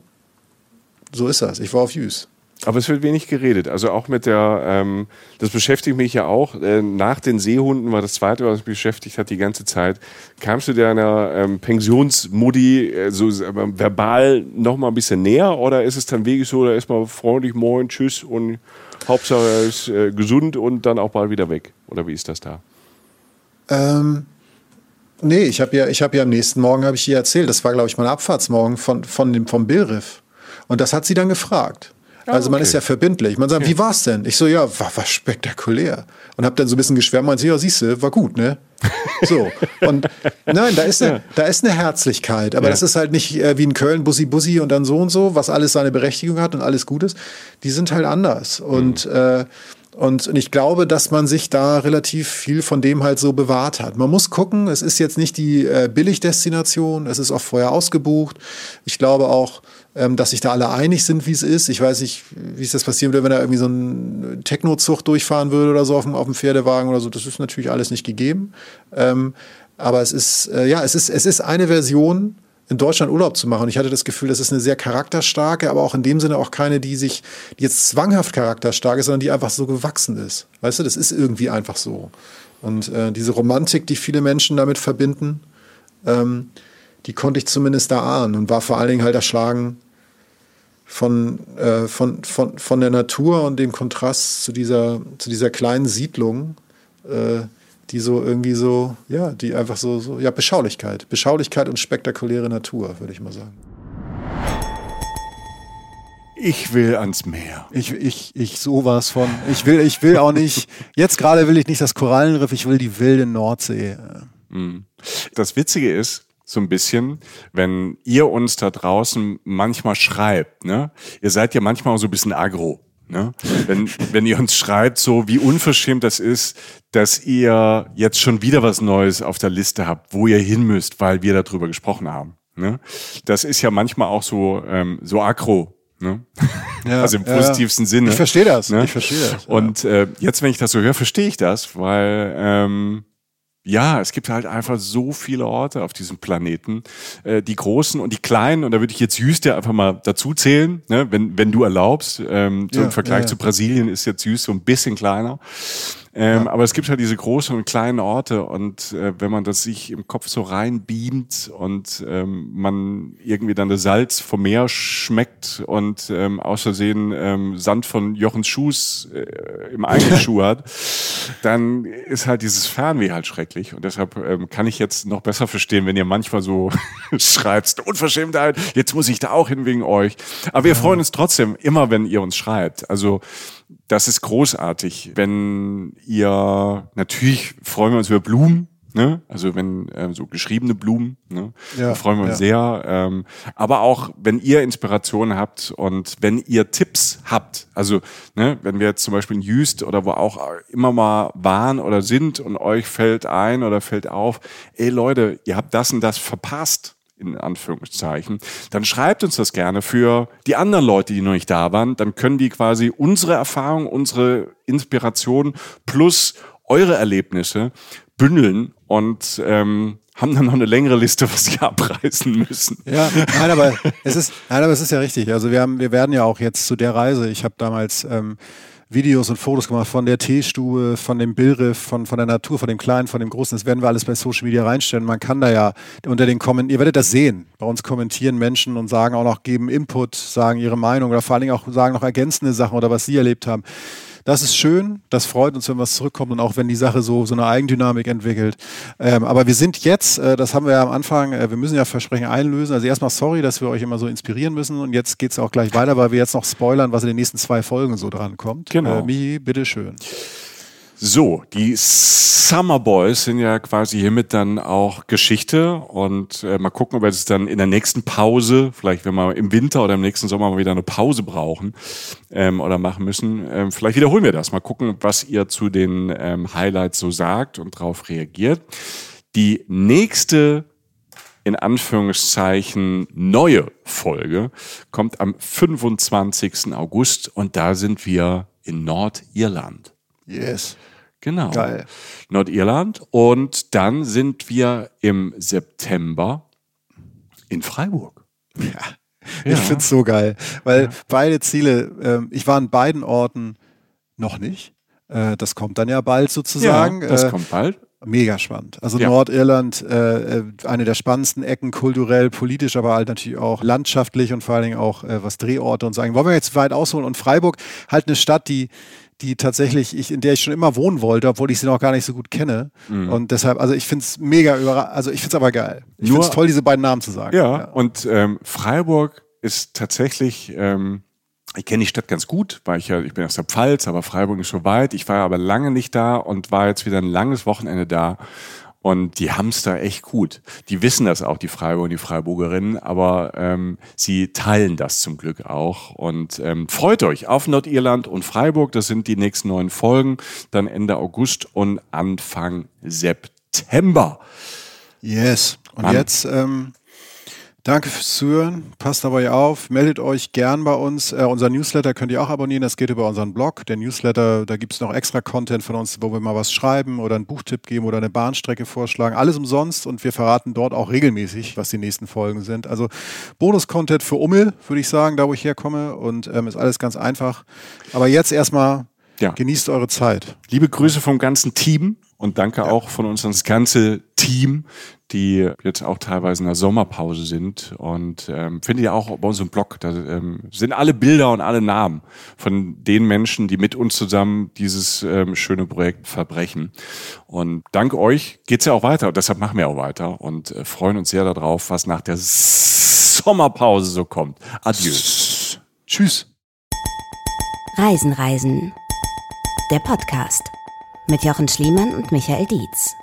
so ist das. Ich war auf Jüs. Aber es wird wenig geredet. Also auch mit der, ähm, das beschäftigt mich ja auch. Äh, nach den Seehunden war das zweite, was mich beschäftigt hat die ganze Zeit. Kamst du deiner ähm, Pensionsmuddi äh, so äh, verbal noch mal ein bisschen näher oder ist es dann wirklich so, da ist mal freundlich, moin, tschüss und Hauptsache er ist äh, gesund und dann auch bald wieder weg? Oder wie ist das da? Ähm, nee, ich habe ja, ich habe ja am nächsten Morgen habe ich ihr erzählt. Das war, glaube ich, mein Abfahrtsmorgen von, von dem, vom Billriff. Und das hat sie dann gefragt. Also man okay. ist ja verbindlich. Man sagt, wie war's denn? Ich so, ja, war, war spektakulär. Und habe dann so ein bisschen geschwärmt und ja, siehst du, war gut, ne? So. Und nein, da ist eine, da ist eine Herzlichkeit. Aber Ja. das ist halt nicht äh, wie in Köln, Bussi Bussi und dann so und so, was alles seine Berechtigung hat und alles gut ist. Die sind halt anders. Und, äh, und, und ich glaube, dass man sich da relativ viel von dem halt so bewahrt hat. Man muss gucken, es ist jetzt nicht die äh, Billigdestination, es ist auch vorher ausgebucht. Ich glaube auch, ähm, dass sich da alle einig sind, wie es ist. Ich weiß nicht, wie es das passieren würde, wenn da irgendwie so ein Techno-Zug durchfahren würde oder so auf dem, auf dem Pferdewagen oder so. Das ist natürlich alles nicht gegeben. Ähm, aber es ist, äh, ja, es ist, es ist eine Version, in Deutschland Urlaub zu machen. Ich hatte das Gefühl, das ist eine sehr charakterstarke, aber auch in dem Sinne auch keine, die sich, die jetzt zwanghaft charakterstark ist, sondern die einfach so gewachsen ist. Weißt du, das ist irgendwie einfach so. Und äh, diese Romantik, die viele Menschen damit verbinden, ähm, die konnte ich zumindest da ahnen und war vor allen Dingen halt erschlagen von, äh, von, von, von der Natur und dem Kontrast zu dieser, zu dieser kleinen Siedlung, äh, die so irgendwie so, ja, die einfach so, so, ja, Beschaulichkeit. Beschaulichkeit und spektakuläre Natur, würde ich mal sagen. Ich will ans Meer. Ich, ich, ich sowas von. Ich will, ich will auch nicht, jetzt gerade will ich nicht das Korallenriff, ich will die wilde Nordsee. Das Witzige ist, so ein bisschen, wenn ihr uns da draußen manchmal schreibt, ne? Ihr seid ja manchmal auch so ein bisschen aggro. Ne? Wenn, wenn ihr uns schreibt, so wie unverschämt das ist, dass ihr jetzt schon wieder was Neues auf der Liste habt, wo ihr hin müsst, weil wir darüber gesprochen haben. Ne? Das ist ja manchmal auch so, ähm, so aggro. Ne? Ja, also im ja, ja. positivsten Sinne. Ich verstehe das, Ne? ich verstehe das. ja. Und äh, jetzt, wenn ich das so höre, verstehe ich das, weil ähm, ja, es gibt halt einfach so viele Orte auf diesem Planeten, äh, die großen und die kleinen. Und da würde ich jetzt Jüste einfach mal dazu zählen, ne? wenn, wenn du erlaubst. Ähm, so Ja, Im Vergleich ja, ja. zu Brasilien ist jetzt Jüste so ein bisschen kleiner. Ähm, Aber es gibt halt diese großen und kleinen Orte und äh, wenn man das sich im Kopf so reinbeamt und ähm, man irgendwie dann das Salz vom Meer schmeckt und ähm, aus Versehen ähm, Sand von Jochens Schuhs äh, im eigenen Schuh hat, dann ist halt dieses Fernweh halt schrecklich und deshalb ähm, kann ich jetzt noch besser verstehen, wenn ihr manchmal so schreibt, Unverschämtheit, jetzt muss ich da auch hin wegen euch. Aber wir freuen uns trotzdem immer, wenn ihr uns schreibt. Also das ist großartig, wenn ihr natürlich freuen wir uns über Blumen, ne? Also wenn ähm, so geschriebene Blumen, ne? Ja, da freuen wir uns ja. sehr. Ähm, aber auch wenn ihr Inspirationen habt und wenn ihr Tipps habt, also ne, wenn wir jetzt zum Beispiel in Jüst oder wo auch immer mal waren oder sind und euch fällt ein oder fällt auf, ey Leute, ihr habt das und das verpasst in Anführungszeichen, dann schreibt uns das gerne für die anderen Leute, die noch nicht da waren. Dann können die quasi unsere Erfahrung, unsere Inspiration plus eure Erlebnisse bündeln und ähm, haben dann noch eine längere Liste, was sie abreißen müssen. Ja, nein, aber es ist, nein, aber es ist ja richtig. Also wir haben, wir werden ja auch jetzt zu der Reise. Ich habe damals ähm, Videos und Fotos gemacht von der Teestube, von dem Billriff, von, von der Natur, von dem Kleinen, von dem Großen. Das werden wir alles bei Social Media reinstellen. Man kann da ja unter den Kommentaren, ihr werdet das sehen. Bei uns kommentieren Menschen und sagen auch noch, geben Input, sagen ihre Meinung oder vor allen Dingen auch sagen noch ergänzende Sachen oder was sie erlebt haben. Das ist schön, das freut uns, wenn was zurückkommt und auch wenn die Sache so, so eine Eigendynamik entwickelt. Ähm, aber wir sind jetzt, äh, das haben wir ja am Anfang, äh, wir müssen ja Versprechen einlösen. Also erstmal sorry, dass wir euch immer so inspirieren müssen und jetzt geht's auch gleich weiter, weil wir jetzt noch spoilern, was in den nächsten zwei Folgen so dran kommt. Genau. Äh, Michi, bitteschön. So, die Summer Boys sind ja quasi hiermit dann auch Geschichte und äh, mal gucken, ob wir es dann in der nächsten Pause, vielleicht wenn wir im Winter oder im nächsten Sommer mal wieder eine Pause brauchen ähm, oder machen müssen, ähm, vielleicht wiederholen wir das. Mal gucken, was ihr zu den ähm, Highlights so sagt und darauf reagiert. Die nächste in Anführungszeichen neue Folge kommt am 25. August und da sind wir in Nordirland. Yes. Genau. Geil. Nordirland. Und dann sind wir im September in Freiburg. Ja. Ich find's so geil, weil ja. beide Ziele, ähm, ich war an beiden Orten noch nicht. Äh, das kommt dann ja bald sozusagen. Ja, das äh, kommt bald. Mega spannend. Also ja. Nordirland, äh, äh, eine der spannendsten Ecken, kulturell, politisch, aber halt natürlich auch landschaftlich und vor allen Dingen auch äh, was Drehorte und sagen. Wollen wir jetzt weit ausholen? Und Freiburg, halt eine Stadt, die die tatsächlich, ich, in der ich schon immer wohnen wollte, obwohl ich sie noch gar nicht so gut kenne. Mhm. Und deshalb, also ich finde es mega überraschend, also ich finde es aber geil. Ich finde es toll, diese beiden Namen zu sagen. Ja, ja. und ähm, Freiburg ist tatsächlich, ähm, ich kenne die Stadt ganz gut, weil ich ja, ich bin aus der Pfalz, aber Freiburg ist schon weit. Ich war aber lange nicht da und war jetzt wieder ein langes Wochenende da. Und die haben's da echt gut. Die wissen das auch, die Freiburger und die Freiburgerinnen, aber ähm, sie teilen das zum Glück auch. Und ähm, freut euch auf Nordirland und Freiburg. Das sind die nächsten neun Folgen. Dann Ende August und Anfang September. Yes. Und Mann. jetzt ähm, Danke fürs Zuhören. Passt dabei auf. Meldet euch gern bei uns. Äh, unser Newsletter könnt ihr auch abonnieren. Das geht über unseren Blog. Der Newsletter, da gibt es noch extra Content von uns, wo wir mal was schreiben oder einen Buchtipp geben oder eine Bahnstrecke vorschlagen. Alles umsonst und wir verraten dort auch regelmäßig, was die nächsten Folgen sind. Also Bonus-Content für Ummel, würde ich sagen, da wo ich herkomme. Und ähm, ist alles ganz einfach. Aber jetzt erstmal ja. genießt eure Zeit. Liebe Grüße vom ganzen Team. Und danke ja. auch von uns ans ganze Team, die jetzt auch teilweise in der Sommerpause sind. Und ähm, findet ihr auch bei unserem Blog, da ähm, sind alle Bilder und alle Namen von den Menschen, die mit uns zusammen dieses ähm, schöne Projekt verbrechen. Und dank euch geht's ja auch weiter. Und deshalb machen wir auch weiter und äh, freuen uns sehr darauf, was nach der Sommerpause so kommt. Adieu. Tschüss. Reisen, Reisen. Der Podcast mit Jochen Schliemann und Michael Dietz.